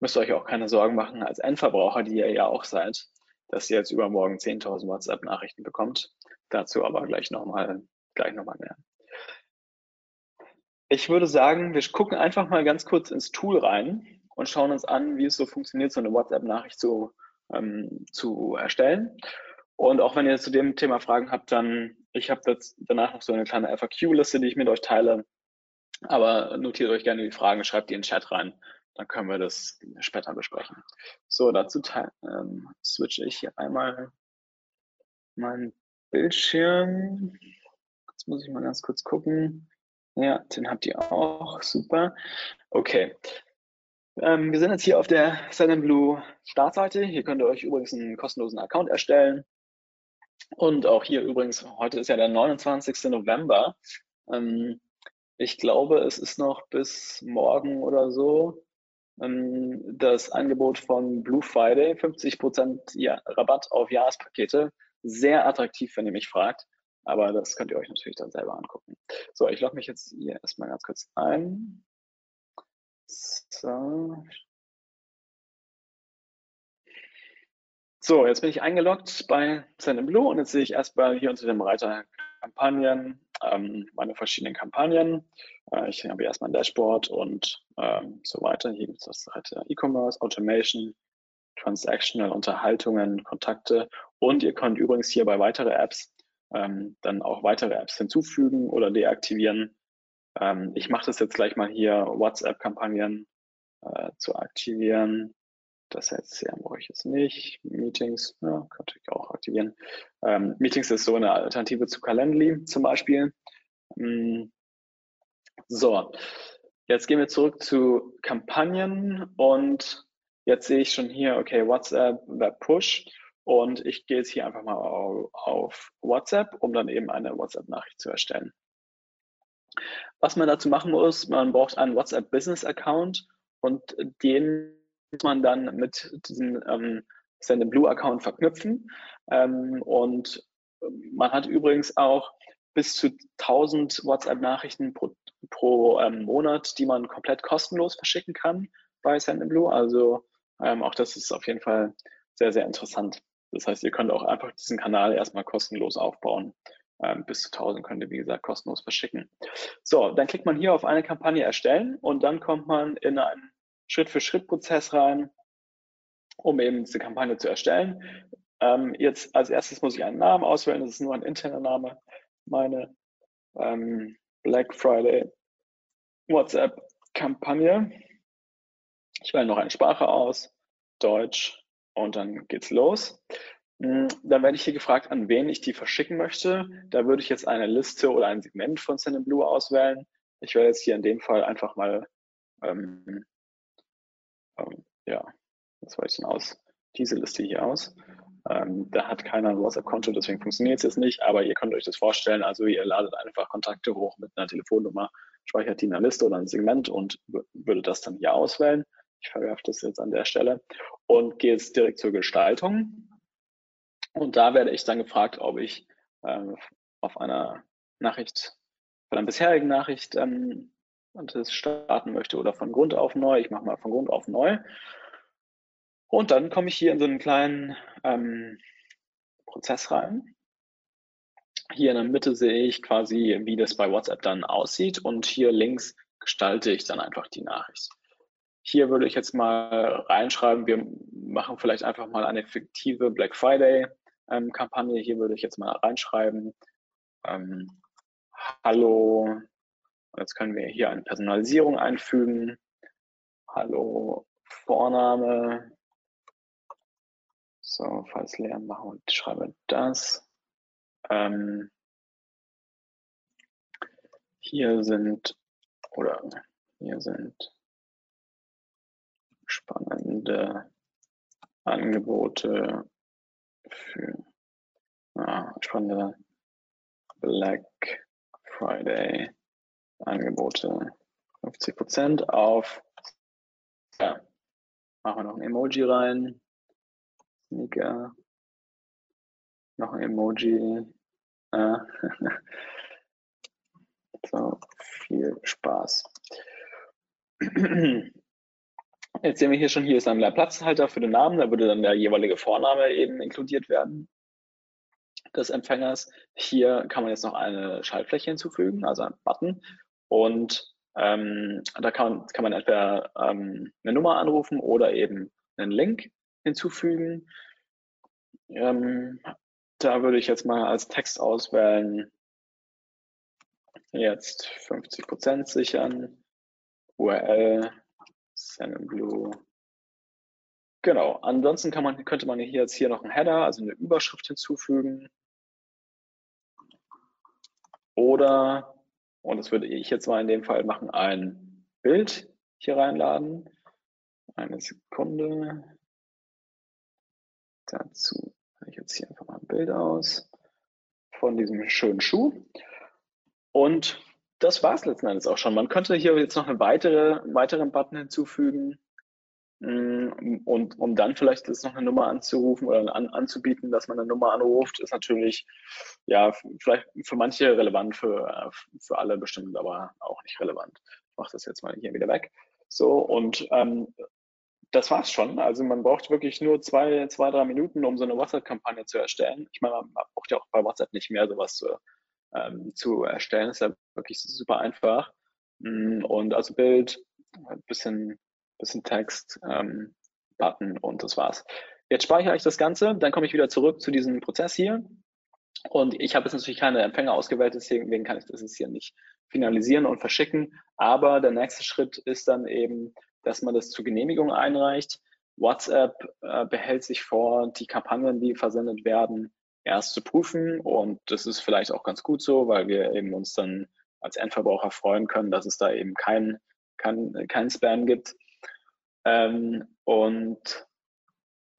müsst ihr euch auch keine Sorgen machen als Endverbraucher, die ihr ja auch seid, dass ihr jetzt übermorgen 10.000 WhatsApp-Nachrichten bekommt. Dazu aber gleich nochmal gleich noch mal mehr. Ich würde sagen, wir gucken einfach mal ganz kurz ins Tool rein und schauen uns an, wie es so funktioniert, so eine WhatsApp-Nachricht zu, ähm, zu erstellen. Und auch wenn ihr zu dem Thema Fragen habt, dann, ich habe danach noch so eine kleine FAQ-Liste, die ich mit euch teile. Aber notiert euch gerne die Fragen, schreibt die in den Chat rein. Dann können wir das später besprechen. So, dazu ähm, switche ich hier einmal meinen Bildschirm. Jetzt muss ich mal ganz kurz gucken. Ja, den habt ihr auch. Super. Okay. Ähm, wir sind jetzt hier auf der Blue Startseite. Hier könnt ihr euch übrigens einen kostenlosen Account erstellen. Und auch hier übrigens, heute ist ja der 29. November. Ähm, ich glaube, es ist noch bis morgen oder so das Angebot von Blue Friday, 50% ja, Rabatt auf Jahrespakete. Sehr attraktiv, wenn ihr mich fragt. Aber das könnt ihr euch natürlich dann selber angucken. So, ich logge mich jetzt hier erstmal ganz kurz ein. So. So, jetzt bin ich eingeloggt bei Blue und jetzt sehe ich erstmal hier unter dem Reiter Kampagnen, ähm, meine verschiedenen Kampagnen. Äh, ich habe erstmal ein Dashboard und ähm, so weiter. Hier gibt es das Reiter E-Commerce, Automation, Transactional, Unterhaltungen, Kontakte und ihr könnt übrigens hier bei weitere Apps ähm, dann auch weitere Apps hinzufügen oder deaktivieren. Ähm, ich mache das jetzt gleich mal hier, WhatsApp-Kampagnen äh, zu aktivieren. Das jetzt hier brauche ich jetzt nicht. Meetings, ja, könnte ich auch aktivieren. Ähm, Meetings ist so eine Alternative zu Calendly zum Beispiel. Ähm, so, jetzt gehen wir zurück zu Kampagnen und jetzt sehe ich schon hier, okay, WhatsApp, Web Push. Und ich gehe jetzt hier einfach mal auf WhatsApp, um dann eben eine WhatsApp-Nachricht zu erstellen. Was man dazu machen muss, man braucht einen WhatsApp Business Account und den man dann mit diesem ähm, Send Blue Account verknüpfen. Ähm, und man hat übrigens auch bis zu 1000 WhatsApp-Nachrichten pro, pro ähm, Monat, die man komplett kostenlos verschicken kann bei Send Blue. Also ähm, auch das ist auf jeden Fall sehr, sehr interessant. Das heißt, ihr könnt auch einfach diesen Kanal erstmal kostenlos aufbauen. Ähm, bis zu 1000 könnt ihr, wie gesagt, kostenlos verschicken. So, dann klickt man hier auf eine Kampagne erstellen und dann kommt man in einen Schritt-für-Schritt-Prozess rein, um eben diese Kampagne zu erstellen. Ähm, jetzt als erstes muss ich einen Namen auswählen. Das ist nur ein interner Name. Meine ähm, Black Friday WhatsApp-Kampagne. Ich wähle noch eine Sprache aus, Deutsch, und dann geht's los. Hm, dann werde ich hier gefragt, an wen ich die verschicken möchte. Da würde ich jetzt eine Liste oder ein Segment von Blue auswählen. Ich werde jetzt hier in dem Fall einfach mal, ähm, ähm, ja, was wähle ich denn aus? Diese Liste hier aus. Ähm, da hat keiner ein WhatsApp-Konto, deswegen funktioniert es jetzt nicht, aber ihr könnt euch das vorstellen. Also ihr ladet einfach Kontakte hoch mit einer Telefonnummer, speichert die in einer Liste oder ein Segment und würde das dann hier auswählen. Ich verwerfe das jetzt an der Stelle und gehe jetzt direkt zur Gestaltung. Und da werde ich dann gefragt, ob ich ähm, auf einer Nachricht, von einer bisherigen Nachricht ähm, das starten möchte oder von Grund auf neu. Ich mache mal von Grund auf neu. Und dann komme ich hier in so einen kleinen ähm, Prozess rein. Hier in der Mitte sehe ich quasi, wie das bei WhatsApp dann aussieht und hier links gestalte ich dann einfach die Nachricht. Hier würde ich jetzt mal reinschreiben, wir machen vielleicht einfach mal eine fiktive Black Friday ähm. Hier würde ich jetzt mal reinschreiben, ähm, hallo, jetzt können wir hier eine Personalisierung einfügen. Hallo, Vorname. So, falls leer machen und schreibe das. Ähm, hier sind, oder hier sind spannende Angebote für ah, spannende Black Friday Angebote. 50 Prozent auf. Ja, machen wir noch ein Emoji rein. Sneaker. Noch ein Emoji. Ah. so, viel Spaß. Jetzt sehen wir hier schon, hier ist ein Platzhalter für den Namen, da würde dann der jeweilige Vorname eben inkludiert werden des Empfängers. Hier kann man jetzt noch eine Schaltfläche hinzufügen, also einen Button. Und ähm, da kann kann man entweder ähm, eine Nummer anrufen oder eben einen Link hinzufügen. Ähm, da würde ich jetzt mal als Text auswählen, jetzt 50% sichern, URL, Blue. Genau, ansonsten kann man, könnte man hier jetzt hier noch einen Header, also eine Überschrift hinzufügen. Oder, und das würde ich jetzt mal in dem Fall machen, ein Bild hier reinladen. Eine Sekunde. Dazu ich jetzt hier einfach mal ein Bild aus von diesem schönen Schuh. Und das war es letzten Endes auch schon. Man könnte hier jetzt noch eine weitere, einen weiteren Button hinzufügen. Mm, und um dann vielleicht jetzt noch eine Nummer anzurufen oder an, anzubieten, dass man eine Nummer anruft, ist natürlich ja vielleicht für manche relevant, für, für alle bestimmt, aber auch nicht relevant. Ich mache das jetzt mal hier wieder weg. So, und ähm, das war's schon. Also man braucht wirklich nur zwei, zwei, drei Minuten, um so eine WhatsApp-Kampagne zu erstellen. Ich meine, man braucht ja auch bei WhatsApp nicht mehr sowas zu, ähm, zu erstellen. Das ist ja wirklich super einfach. Mm, und also Bild, ein bisschen bisschen Text, ähm, Button und das war's. Jetzt speichere ich das Ganze, dann komme ich wieder zurück zu diesem Prozess hier. Und ich habe jetzt natürlich keine Empfänger ausgewählt, deswegen kann ich das jetzt hier nicht finalisieren und verschicken. Aber der nächste Schritt ist dann eben, dass man das zur Genehmigung einreicht. WhatsApp äh, behält sich vor, die Kampagnen, die versendet werden, erst zu prüfen. Und das ist vielleicht auch ganz gut so, weil wir eben uns dann als Endverbraucher freuen können, dass es da eben kein, kein, kein Spam gibt. Ähm, und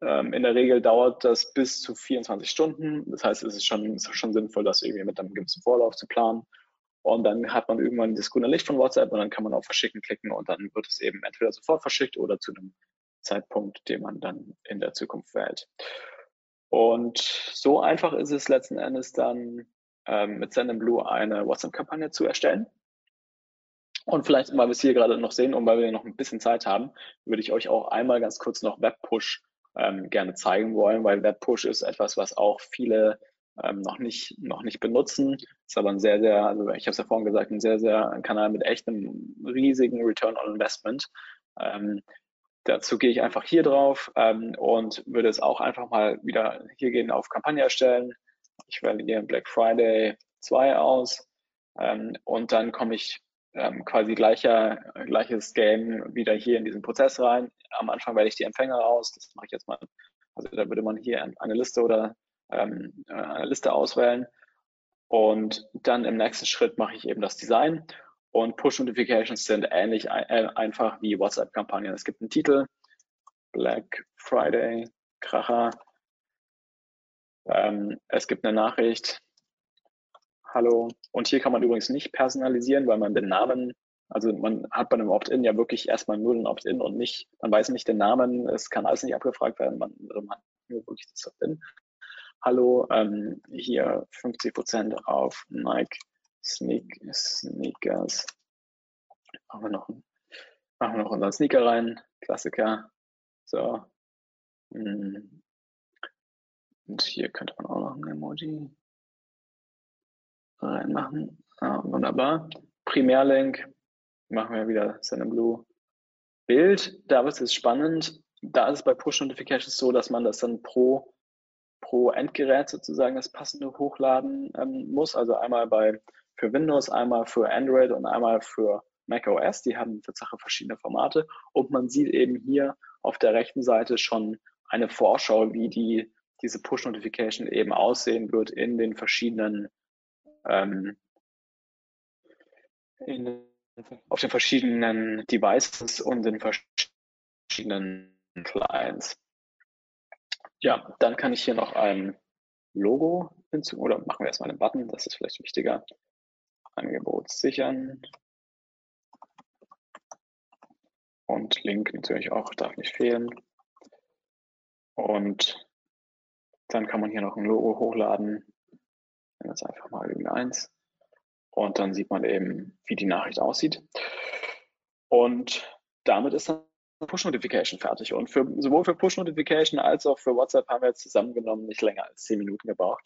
ähm, in der Regel dauert das bis zu 24 Stunden. Das heißt, es ist schon, ist schon sinnvoll, das irgendwie mit einem gewissen Vorlauf zu planen. Und dann hat man irgendwann das grüne Licht von WhatsApp und dann kann man auf Verschicken klicken und dann wird es eben entweder sofort verschickt oder zu einem Zeitpunkt, den man dann in der Zukunft wählt. Und so einfach ist es letzten Endes dann ähm, mit Send eine WhatsApp-Kampagne zu erstellen. Und vielleicht, weil wir es hier gerade noch sehen und weil wir noch ein bisschen Zeit haben, würde ich euch auch einmal ganz kurz noch Webpush ähm, gerne zeigen wollen, weil Webpush ist etwas, was auch viele ähm, noch nicht noch nicht benutzen. Ist aber ein sehr sehr, also ich habe es ja vorhin gesagt, ein sehr sehr ein Kanal mit echtem riesigen Return on Investment. Ähm, dazu gehe ich einfach hier drauf ähm, und würde es auch einfach mal wieder hier gehen auf Kampagne erstellen. Ich wähle hier Black Friday 2 aus ähm, und dann komme ich ähm, quasi gleicher, gleiches Game wieder hier in diesen Prozess rein. Am Anfang wähle ich die Empfänger aus. Das mache ich jetzt mal. Also da würde man hier eine Liste oder ähm, äh, eine Liste auswählen. Und dann im nächsten Schritt mache ich eben das Design. Und Push Notifications sind ähnlich äh, einfach wie WhatsApp-Kampagnen. Es gibt einen Titel, Black Friday, Kracher. Ähm, es gibt eine Nachricht, Hallo. Und hier kann man übrigens nicht personalisieren, weil man den Namen, also man hat bei einem Opt-in ja wirklich erstmal nur den Opt-in und nicht, man weiß nicht den Namen, es kann alles nicht abgefragt werden, man, hat nur wirklich das Opt-in. Hallo, ähm, hier 50 Prozent auf Nike Sneak, Sneakers. Machen wir noch, machen wir noch unseren Sneaker rein, Klassiker. So. Hm. Und hier könnte man auch noch ein Emoji reinmachen. Ja, wunderbar. Primärlink machen wir wieder Blue Bild. Da wird es spannend. Da ist es bei Push Notifications so, dass man das dann pro, pro Endgerät sozusagen das passende hochladen ähm, muss. Also einmal bei für Windows, einmal für Android und einmal für Mac OS. Die haben Tatsache verschiedene Formate. Und man sieht eben hier auf der rechten Seite schon eine Vorschau, wie die, diese Push-Notification eben aussehen wird in den verschiedenen ähm, in, auf den verschiedenen Devices und den verschiedenen Clients. Ja, dann kann ich hier noch ein Logo hinzu, oder machen wir erstmal einen Button, das ist vielleicht wichtiger. Angebot sichern. Und Link natürlich auch, darf nicht fehlen. Und dann kann man hier noch ein Logo hochladen nenne das einfach mal irgendeins. Und dann sieht man eben, wie die Nachricht aussieht. Und damit ist dann Push-Notification fertig. Und für, sowohl für Push-Notification als auch für WhatsApp haben wir jetzt zusammengenommen nicht länger als zehn Minuten gebraucht.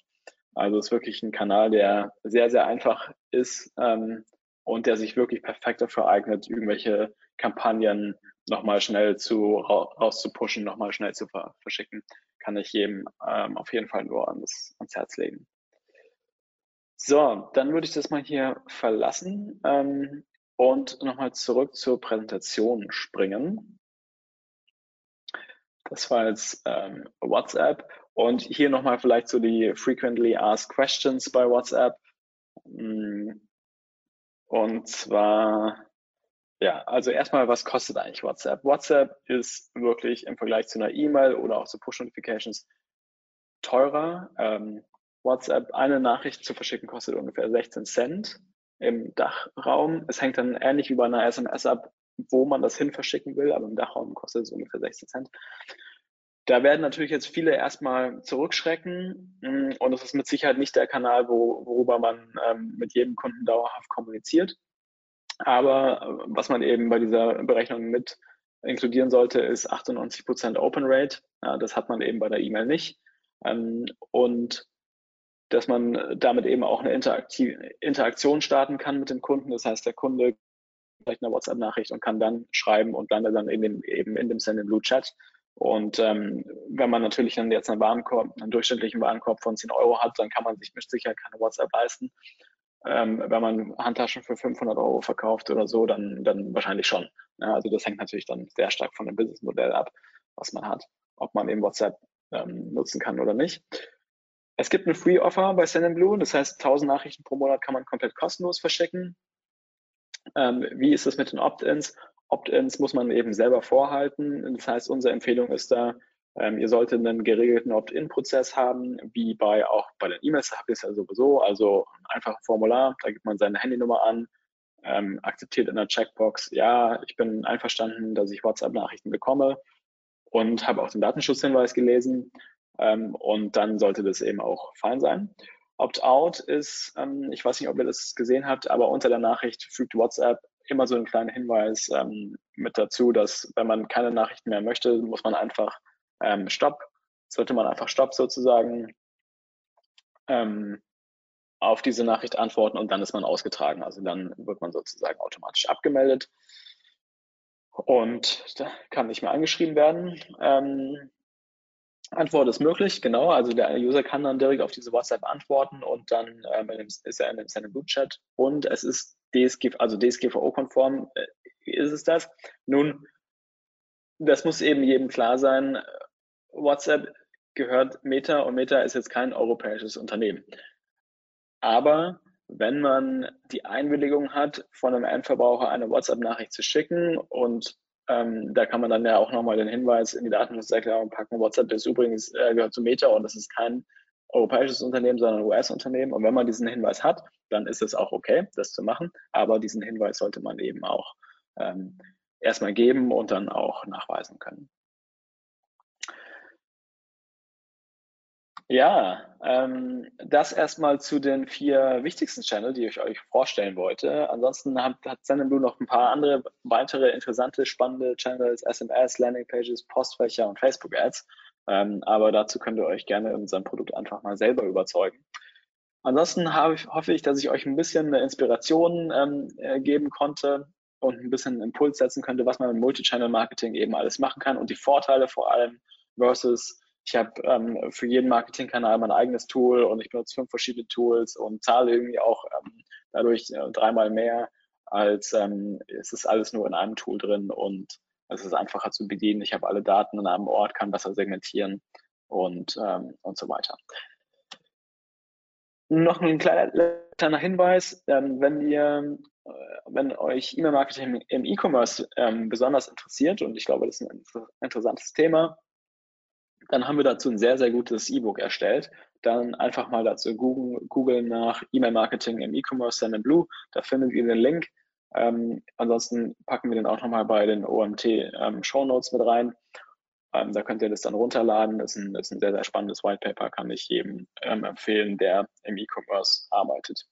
Also ist wirklich ein Kanal, der sehr, sehr einfach ist ähm, und der sich wirklich perfekt dafür eignet, irgendwelche Kampagnen nochmal schnell zu rauszupushen, nochmal schnell zu verschicken. Kann ich jedem ähm, auf jeden Fall nur ans, ans Herz legen. So, dann würde ich das mal hier verlassen ähm, und nochmal zurück zur Präsentation springen. Das war jetzt ähm, WhatsApp und hier nochmal vielleicht so die Frequently Asked Questions bei WhatsApp. Mm, und zwar, ja, also erstmal, was kostet eigentlich WhatsApp? WhatsApp ist wirklich im Vergleich zu einer E-Mail oder auch zu Push-Notifications teurer. Ähm, WhatsApp, eine Nachricht zu verschicken, kostet ungefähr 16 Cent im Dachraum. Es hängt dann ähnlich wie bei einer SMS ab, wo man das hin verschicken will, aber im Dachraum kostet es ungefähr 16 Cent. Da werden natürlich jetzt viele erstmal zurückschrecken mm, und es ist mit Sicherheit nicht der Kanal, wo, worüber man ähm, mit jedem Kunden dauerhaft kommuniziert. Aber äh, was man eben bei dieser Berechnung mit inkludieren sollte, ist 98% Open Rate. Ja, das hat man eben bei der E-Mail nicht. Ähm, und dass man damit eben auch eine Interaktion starten kann mit dem Kunden. Das heißt, der Kunde vielleicht eine WhatsApp-Nachricht und kann dann schreiben und landet dann in dem, eben in dem Send in Blue Chat. Und ähm, wenn man natürlich dann jetzt einen Warenkorb, einen durchschnittlichen Warenkorb von 10 Euro hat, dann kann man sich mit Sicherheit keine WhatsApp leisten. Ähm, wenn man Handtaschen für 500 Euro verkauft oder so, dann, dann wahrscheinlich schon. Ja, also das hängt natürlich dann sehr stark von dem Businessmodell ab, was man hat, ob man eben WhatsApp ähm, nutzen kann oder nicht. Es gibt eine Free Offer bei Sendinblue, das heißt 1000 Nachrichten pro Monat kann man komplett kostenlos verschicken. Ähm, wie ist es mit den Opt-ins? Opt-ins muss man eben selber vorhalten. Das heißt, unsere Empfehlung ist da, ähm, ihr solltet einen geregelten Opt-in-Prozess haben, wie bei auch bei den E-Mails habt ihr es ja sowieso. Also ein Formular, da gibt man seine Handynummer an, ähm, akzeptiert in der Checkbox, ja, ich bin einverstanden, dass ich WhatsApp-Nachrichten bekomme und habe auch den Datenschutzhinweis gelesen. Ähm, und dann sollte das eben auch fein sein. Opt-out ist, ähm, ich weiß nicht, ob ihr das gesehen habt, aber unter der Nachricht fügt WhatsApp immer so einen kleinen Hinweis ähm, mit dazu, dass wenn man keine Nachrichten mehr möchte, muss man einfach ähm, Stopp, sollte man einfach Stopp sozusagen ähm, auf diese Nachricht antworten und dann ist man ausgetragen. Also dann wird man sozusagen automatisch abgemeldet und kann nicht mehr angeschrieben werden. Antwort ist möglich, genau. Also der User kann dann direkt auf diese WhatsApp antworten und dann ähm, ist er in dem Send Boot Chat und es ist DSG, also DSGVO-konform äh, ist es das. Nun, das muss eben jedem klar sein. WhatsApp gehört Meta und Meta ist jetzt kein europäisches Unternehmen. Aber wenn man die Einwilligung hat, von einem Endverbraucher eine WhatsApp-Nachricht zu schicken und ähm, da kann man dann ja auch nochmal den Hinweis in die Datenschutzerklärung packen. WhatsApp ist übrigens, äh, gehört zu Meta und das ist kein europäisches Unternehmen, sondern ein US-Unternehmen. Und wenn man diesen Hinweis hat, dann ist es auch okay, das zu machen. Aber diesen Hinweis sollte man eben auch ähm, erstmal geben und dann auch nachweisen können. Ja, ähm, das erstmal zu den vier wichtigsten Channel, die ich euch vorstellen wollte. Ansonsten hat, hat Sendinblue noch ein paar andere weitere interessante, spannende Channels, SMS, Landingpages, Postfächer und Facebook-Ads. Ähm, aber dazu könnt ihr euch gerne in unserem Produkt einfach mal selber überzeugen. Ansonsten ich, hoffe ich, dass ich euch ein bisschen eine Inspiration ähm, äh, geben konnte und ein bisschen Impuls setzen könnte, was man mit Multichannel-Marketing eben alles machen kann und die Vorteile vor allem versus ich habe ähm, für jeden Marketingkanal mein eigenes Tool und ich benutze fünf verschiedene Tools und zahle irgendwie auch ähm, dadurch äh, dreimal mehr, als ähm, es ist alles nur in einem Tool drin und es ist einfacher zu bedienen. Ich habe alle Daten an einem Ort, kann besser segmentieren und, ähm, und so weiter. Noch ein kleiner, kleiner Hinweis, ähm, wenn ihr äh, wenn euch E-Mail-Marketing im E-Commerce ähm, besonders interessiert, und ich glaube, das ist ein interessantes Thema, dann haben wir dazu ein sehr, sehr gutes E-Book erstellt. Dann einfach mal dazu googeln, googeln nach E-Mail-Marketing im E-Commerce Send Blue. Da findet ihr den Link. Ähm, ansonsten packen wir den auch nochmal bei den OMT ähm, Show Notes mit rein. Ähm, da könnt ihr das dann runterladen. Das ist ein, das ist ein sehr, sehr spannendes White Paper, kann ich jedem ähm, empfehlen, der im E-Commerce arbeitet.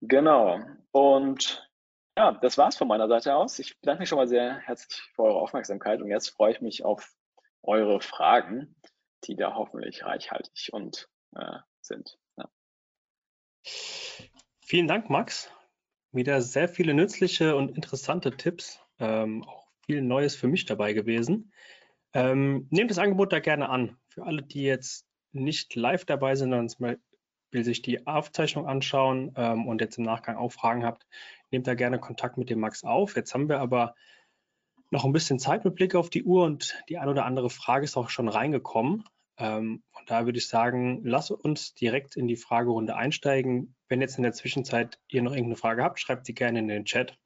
Genau. Und ja, das war's von meiner Seite aus. Ich bedanke mich schon mal sehr herzlich für eure Aufmerksamkeit und jetzt freue ich mich auf eure Fragen, die da hoffentlich reichhaltig und äh, sind. Ja. Vielen Dank, Max. Wieder sehr viele nützliche und interessante Tipps. Ähm, auch viel Neues für mich dabei gewesen. Ähm, nehmt das Angebot da gerne an. Für alle, die jetzt nicht live dabei sind, sondern zum Beispiel sich die Aufzeichnung anschauen ähm, und jetzt im Nachgang auch Fragen habt, nehmt da gerne Kontakt mit dem Max auf. Jetzt haben wir aber noch ein bisschen Zeit mit Blick auf die Uhr und die ein oder andere Frage ist auch schon reingekommen. Ähm, und da würde ich sagen, lass uns direkt in die Fragerunde einsteigen. Wenn jetzt in der Zwischenzeit ihr noch irgendeine Frage habt, schreibt sie gerne in den Chat.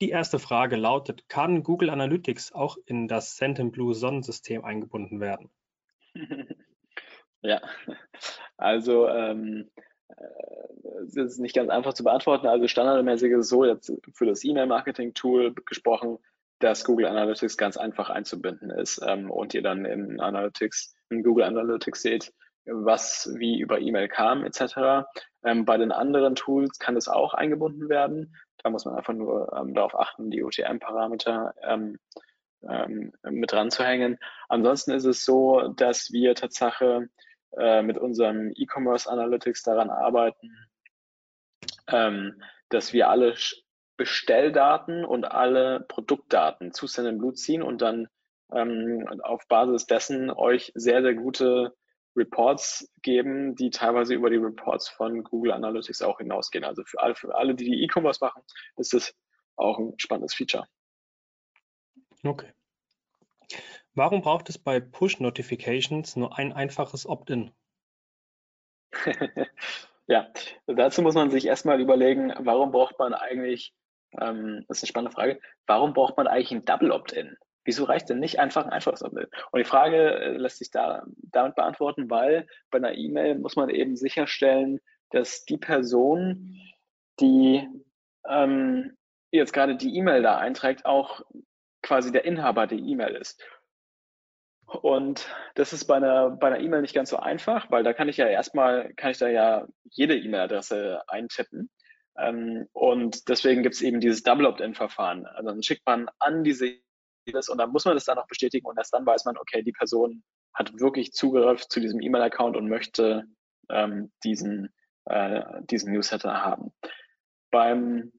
Die erste Frage lautet, kann Google Analytics auch in das Sendinblue Sonnensystem eingebunden werden? Ja, also ähm, das ist nicht ganz einfach zu beantworten. Also standardmäßig ist es so, jetzt für das E-Mail-Marketing-Tool gesprochen, dass Google Analytics ganz einfach einzubinden ist ähm, und ihr dann in Analytics, in Google Analytics seht, was wie über E-Mail kam etc. Ähm, bei den anderen Tools kann es auch eingebunden werden. Da muss man einfach nur ähm, darauf achten, die UTM-Parameter ähm, ähm, mit dran zu hängen. Ansonsten ist es so, dass wir Tatsache äh, mit unserem E-Commerce Analytics daran arbeiten, ähm, dass wir alle Bestelldaten und alle Produktdaten zu Send ziehen und dann ähm, auf Basis dessen euch sehr, sehr gute Reports geben, die teilweise über die Reports von Google Analytics auch hinausgehen. Also für alle, für alle die E-Commerce machen, ist das auch ein spannendes Feature. Okay. Warum braucht es bei Push-Notifications nur ein einfaches Opt-in? ja, dazu muss man sich erstmal überlegen, warum braucht man eigentlich, ähm, das ist eine spannende Frage, warum braucht man eigentlich ein Double Opt-in? Wieso reicht denn nicht einfach ein einfaches Opt-in? Und die Frage äh, lässt sich da damit beantworten, weil bei einer E-Mail muss man eben sicherstellen, dass die Person, die ähm, jetzt gerade die E-Mail da einträgt, auch quasi der Inhaber der E-Mail ist. Und das ist bei einer bei einer E-Mail nicht ganz so einfach, weil da kann ich ja erstmal, kann ich da ja jede E-Mail-Adresse eintippen. Ähm, und deswegen gibt es eben dieses Double Opt-in-Verfahren. Also dann schickt man an diese E-Mails und dann muss man das dann auch bestätigen und erst dann weiß man, okay, die Person hat wirklich Zugriff zu diesem E-Mail-Account und möchte ähm, diesen, äh, diesen Newsletter haben. Beim,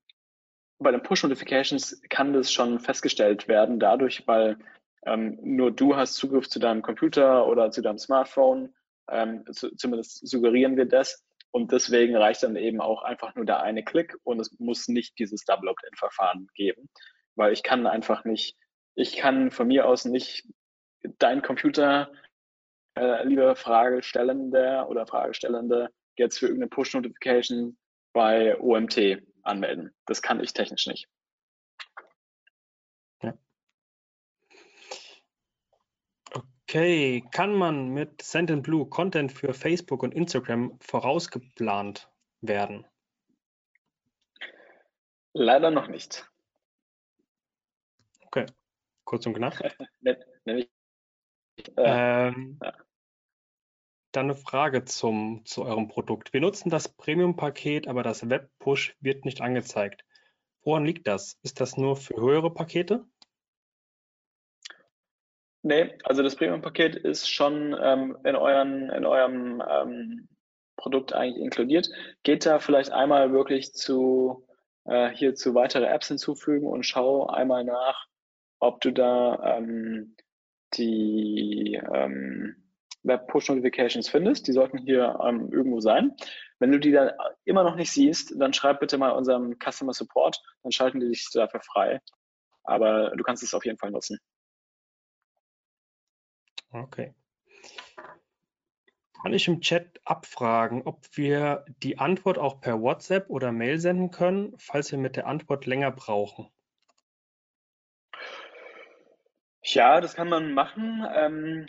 bei den Push-Notifications kann das schon festgestellt werden, dadurch, weil ähm, nur du hast Zugriff zu deinem Computer oder zu deinem Smartphone. Ähm, zu, zumindest suggerieren wir das. Und deswegen reicht dann eben auch einfach nur der eine Klick und es muss nicht dieses Double Opt-in-Verfahren geben, weil ich kann einfach nicht, ich kann von mir aus nicht dein Computer, äh, liebe Fragestellende oder Fragestellende, jetzt für irgendeine Push-Notification bei OMT anmelden. Das kann ich technisch nicht. Okay, kann man mit Sendinblue Content für Facebook und Instagram vorausgeplant werden? Leider noch nicht. Okay, kurz und knapp. Nämlich, äh, ähm, ja. Dann eine Frage zum, zu eurem Produkt. Wir nutzen das Premium-Paket, aber das Web-Push wird nicht angezeigt. Woran liegt das? Ist das nur für höhere Pakete? Nee, also das Premium-Paket ist schon ähm, in, euren, in eurem ähm, Produkt eigentlich inkludiert. Geht da vielleicht einmal wirklich zu äh, hier zu weitere Apps hinzufügen und schau einmal nach, ob du da ähm, die ähm, Web-Push-Notifications findest. Die sollten hier ähm, irgendwo sein. Wenn du die dann immer noch nicht siehst, dann schreib bitte mal unserem Customer Support, dann schalten die dich dafür frei. Aber du kannst es auf jeden Fall nutzen. Okay. Kann ich im Chat abfragen, ob wir die Antwort auch per WhatsApp oder Mail senden können, falls wir mit der Antwort länger brauchen? Ja, das kann man machen. Ähm,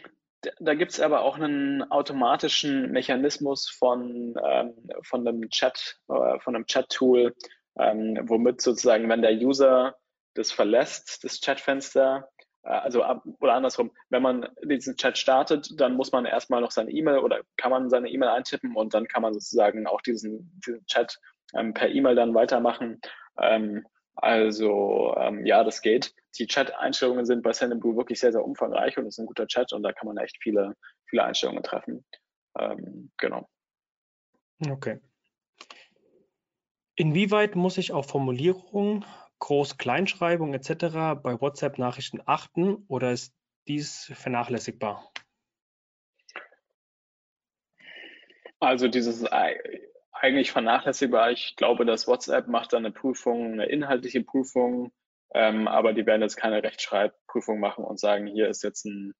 da gibt es aber auch einen automatischen Mechanismus von, ähm, von einem Chat, äh, von einem Chat-Tool, ähm, womit sozusagen, wenn der User das verlässt, das Chatfenster, also oder andersrum, wenn man diesen Chat startet, dann muss man erstmal noch seine E-Mail oder kann man seine E-Mail eintippen und dann kann man sozusagen auch diesen, diesen Chat ähm, per E-Mail dann weitermachen. Ähm, also ähm, ja, das geht. Die Chat-Einstellungen sind bei Sendinblue wirklich sehr, sehr umfangreich und es ist ein guter Chat und da kann man echt viele, viele Einstellungen treffen. Ähm, genau. Okay. Inwieweit muss ich auf Formulierungen, Groß-Kleinschreibung etc. bei WhatsApp-Nachrichten achten oder ist dies vernachlässigbar? Also dieses eigentlich vernachlässigbar. Ich glaube, dass WhatsApp macht dann eine Prüfung, eine inhaltliche Prüfung, ähm, aber die werden jetzt keine Rechtschreibprüfung machen und sagen, hier ist jetzt ein,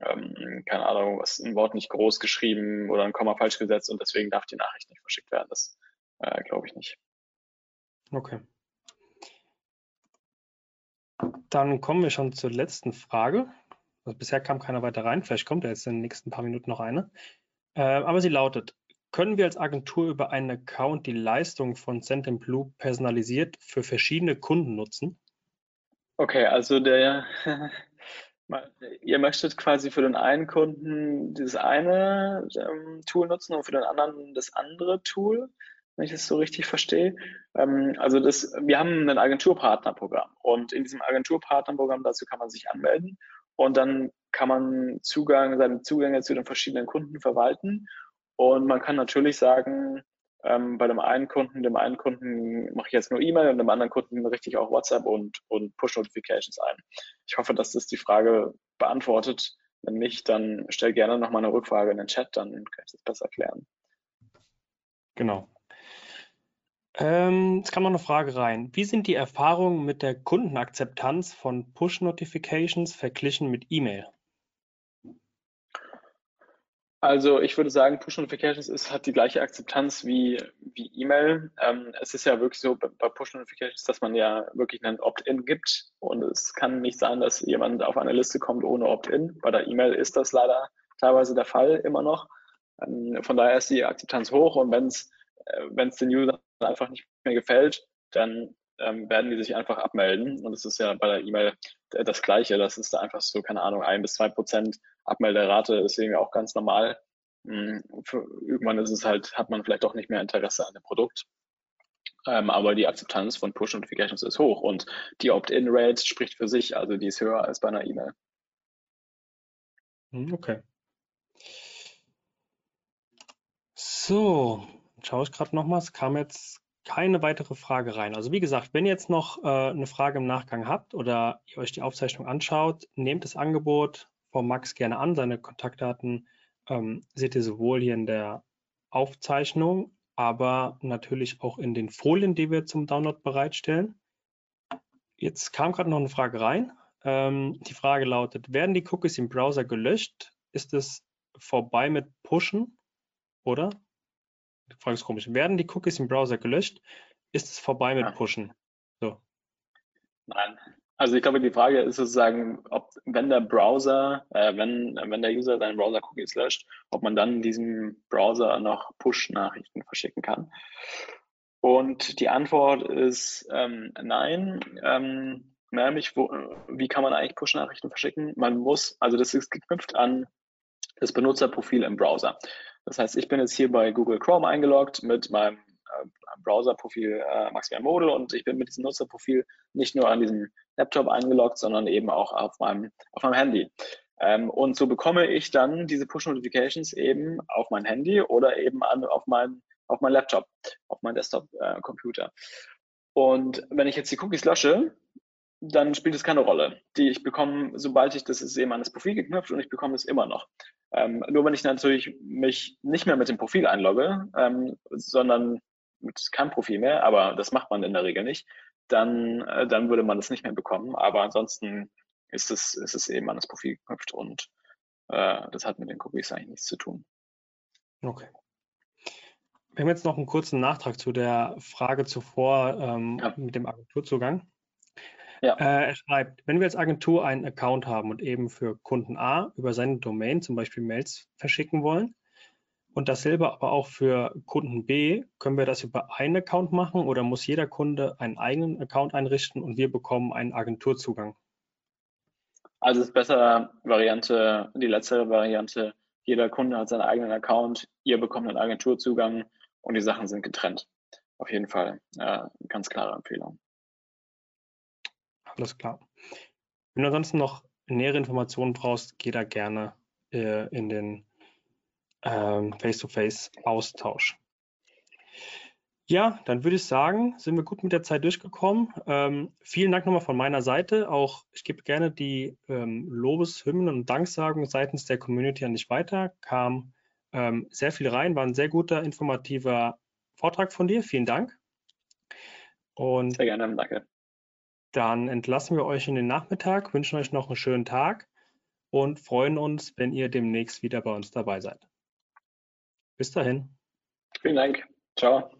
ähm, keine Ahnung, was ein Wort nicht groß geschrieben oder ein Komma falsch gesetzt und deswegen darf die Nachricht nicht verschickt werden. Das äh, glaube ich nicht. Okay. Dann kommen wir schon zur letzten Frage. Also bisher kam keiner weiter rein. Vielleicht kommt ja jetzt in den nächsten paar Minuten noch eine. Äh, aber sie lautet, können wir als Agentur über einen Account die Leistung von Sendinblue personalisiert für verschiedene Kunden nutzen? Okay, also der, ihr möchtet quasi für den einen Kunden dieses eine ähm, Tool nutzen und für den anderen das andere Tool, wenn ich das so richtig verstehe. Ähm, also das, wir haben ein Agenturpartnerprogramm und in diesem Agenturpartnerprogramm dazu kann man sich anmelden und dann kann man Zugang, seine Zugänge zu den verschiedenen Kunden verwalten und man kann natürlich sagen, ähm, bei dem einen Kunden, dem einen Kunden mache ich jetzt nur E-Mail und dem anderen Kunden richtig auch WhatsApp und, und Push-Notifications ein. Ich hoffe, dass das die Frage beantwortet. Wenn nicht, dann stell gerne noch mal eine Rückfrage in den Chat, dann kann ich das besser erklären. Genau. Ähm, es kam noch eine Frage rein. Wie sind die Erfahrungen mit der Kundenakzeptanz von Push-Notifications verglichen mit E-Mail? Also ich würde sagen, Push Notifications ist, hat die gleiche Akzeptanz wie, wie E-Mail. Ähm, es ist ja wirklich so bei Push Notifications, dass man ja wirklich einen Opt-in gibt und es kann nicht sein, dass jemand auf eine Liste kommt ohne Opt-in. Bei der E-Mail ist das leider teilweise der Fall immer noch. Ähm, von daher ist die Akzeptanz hoch und wenn es wenn es den Usern einfach nicht mehr gefällt, dann ähm, werden die sich einfach abmelden. Und es ist ja bei der E-Mail das Gleiche. Das ist da einfach so, keine Ahnung, ein bis zwei Prozent Abmelderate, deswegen auch ganz normal. Hm, irgendwann ist es halt, hat man vielleicht auch nicht mehr Interesse an dem Produkt. Ähm, aber die Akzeptanz von Push-Notifications ist hoch und die Opt-in-Rate spricht für sich, also die ist höher als bei einer E-Mail. Hm, okay. So, schaue ich gerade nochmal. Es kam jetzt keine weitere Frage rein. Also wie gesagt, wenn ihr jetzt noch äh, eine Frage im Nachgang habt oder ihr euch die Aufzeichnung anschaut, nehmt das Angebot von Max gerne an. Seine Kontaktdaten ähm, seht ihr sowohl hier in der Aufzeichnung, aber natürlich auch in den Folien, die wir zum Download bereitstellen. Jetzt kam gerade noch eine Frage rein. Ähm, die Frage lautet, werden die Cookies im Browser gelöscht? Ist es vorbei mit Pushen? Oder? Frage ist komisch. Werden die Cookies im Browser gelöscht? Ist es vorbei mit ja. Pushen? So. Nein. Also ich glaube, die Frage ist sozusagen, ob wenn der Browser, äh, wenn, wenn der User seinen Browser-Cookies löscht, ob man dann in diesem Browser noch Push-Nachrichten verschicken kann. Und die Antwort ist ähm, nein. Ähm, nämlich, wo, wie kann man eigentlich Push-Nachrichten verschicken? Man muss, also das ist geknüpft an das Benutzerprofil im Browser. Das heißt, ich bin jetzt hier bei Google Chrome eingeloggt mit meinem äh, Browserprofil äh, Maximilian Model und ich bin mit diesem Nutzerprofil nicht nur an diesem Laptop eingeloggt, sondern eben auch auf meinem, auf meinem Handy. Ähm, und so bekomme ich dann diese Push-Notifications eben auf mein Handy oder eben an, auf, mein, auf mein Laptop, auf mein Desktop-Computer. Äh, und wenn ich jetzt die Cookies lösche, dann spielt es keine Rolle. Die ich bekomme, sobald ich das ist eben an das Profil geknüpft und ich bekomme es immer noch. Ähm, nur wenn ich natürlich mich nicht mehr mit dem Profil einlogge, ähm, sondern mit keinem Profil mehr, aber das macht man in der Regel nicht, dann, äh, dann würde man das nicht mehr bekommen. Aber ansonsten ist es, ist es eben an das Profil geknüpft und äh, das hat mit den Cookies eigentlich nichts zu tun. Okay. Wir haben jetzt noch einen kurzen Nachtrag zu der Frage zuvor ähm, ja. mit dem Agenturzugang. Ja. Äh, er schreibt, wenn wir als Agentur einen Account haben und eben für Kunden A über seine Domain zum Beispiel Mails verschicken wollen und dasselbe aber auch für Kunden B, können wir das über einen Account machen oder muss jeder Kunde einen eigenen Account einrichten und wir bekommen einen Agenturzugang? Also es ist besser Variante, die letztere Variante, jeder Kunde hat seinen eigenen Account, ihr bekommt einen Agenturzugang und die Sachen sind getrennt. auf jeden Fall äh, ganz klare Empfehlung. Alles klar. Wenn du ansonsten noch nähere Informationen brauchst, geh da gerne äh, in den ähm, Face-to-Face-Austausch. Ja, dann würde ich sagen, sind wir gut mit der Zeit durchgekommen. Ähm, vielen Dank nochmal von meiner Seite. Auch ich gebe gerne die ähm, Lobeshymnen und Danksagungen seitens der Community an dich weiter. Kam ähm, sehr viel rein, war ein sehr guter, informativer Vortrag von dir. Vielen Dank. Und sehr gerne, danke. Dann entlassen wir euch in den Nachmittag, wünschen euch noch einen schönen Tag und freuen uns, wenn ihr demnächst wieder bei uns dabei seid. Bis dahin. Vielen Dank. Ciao.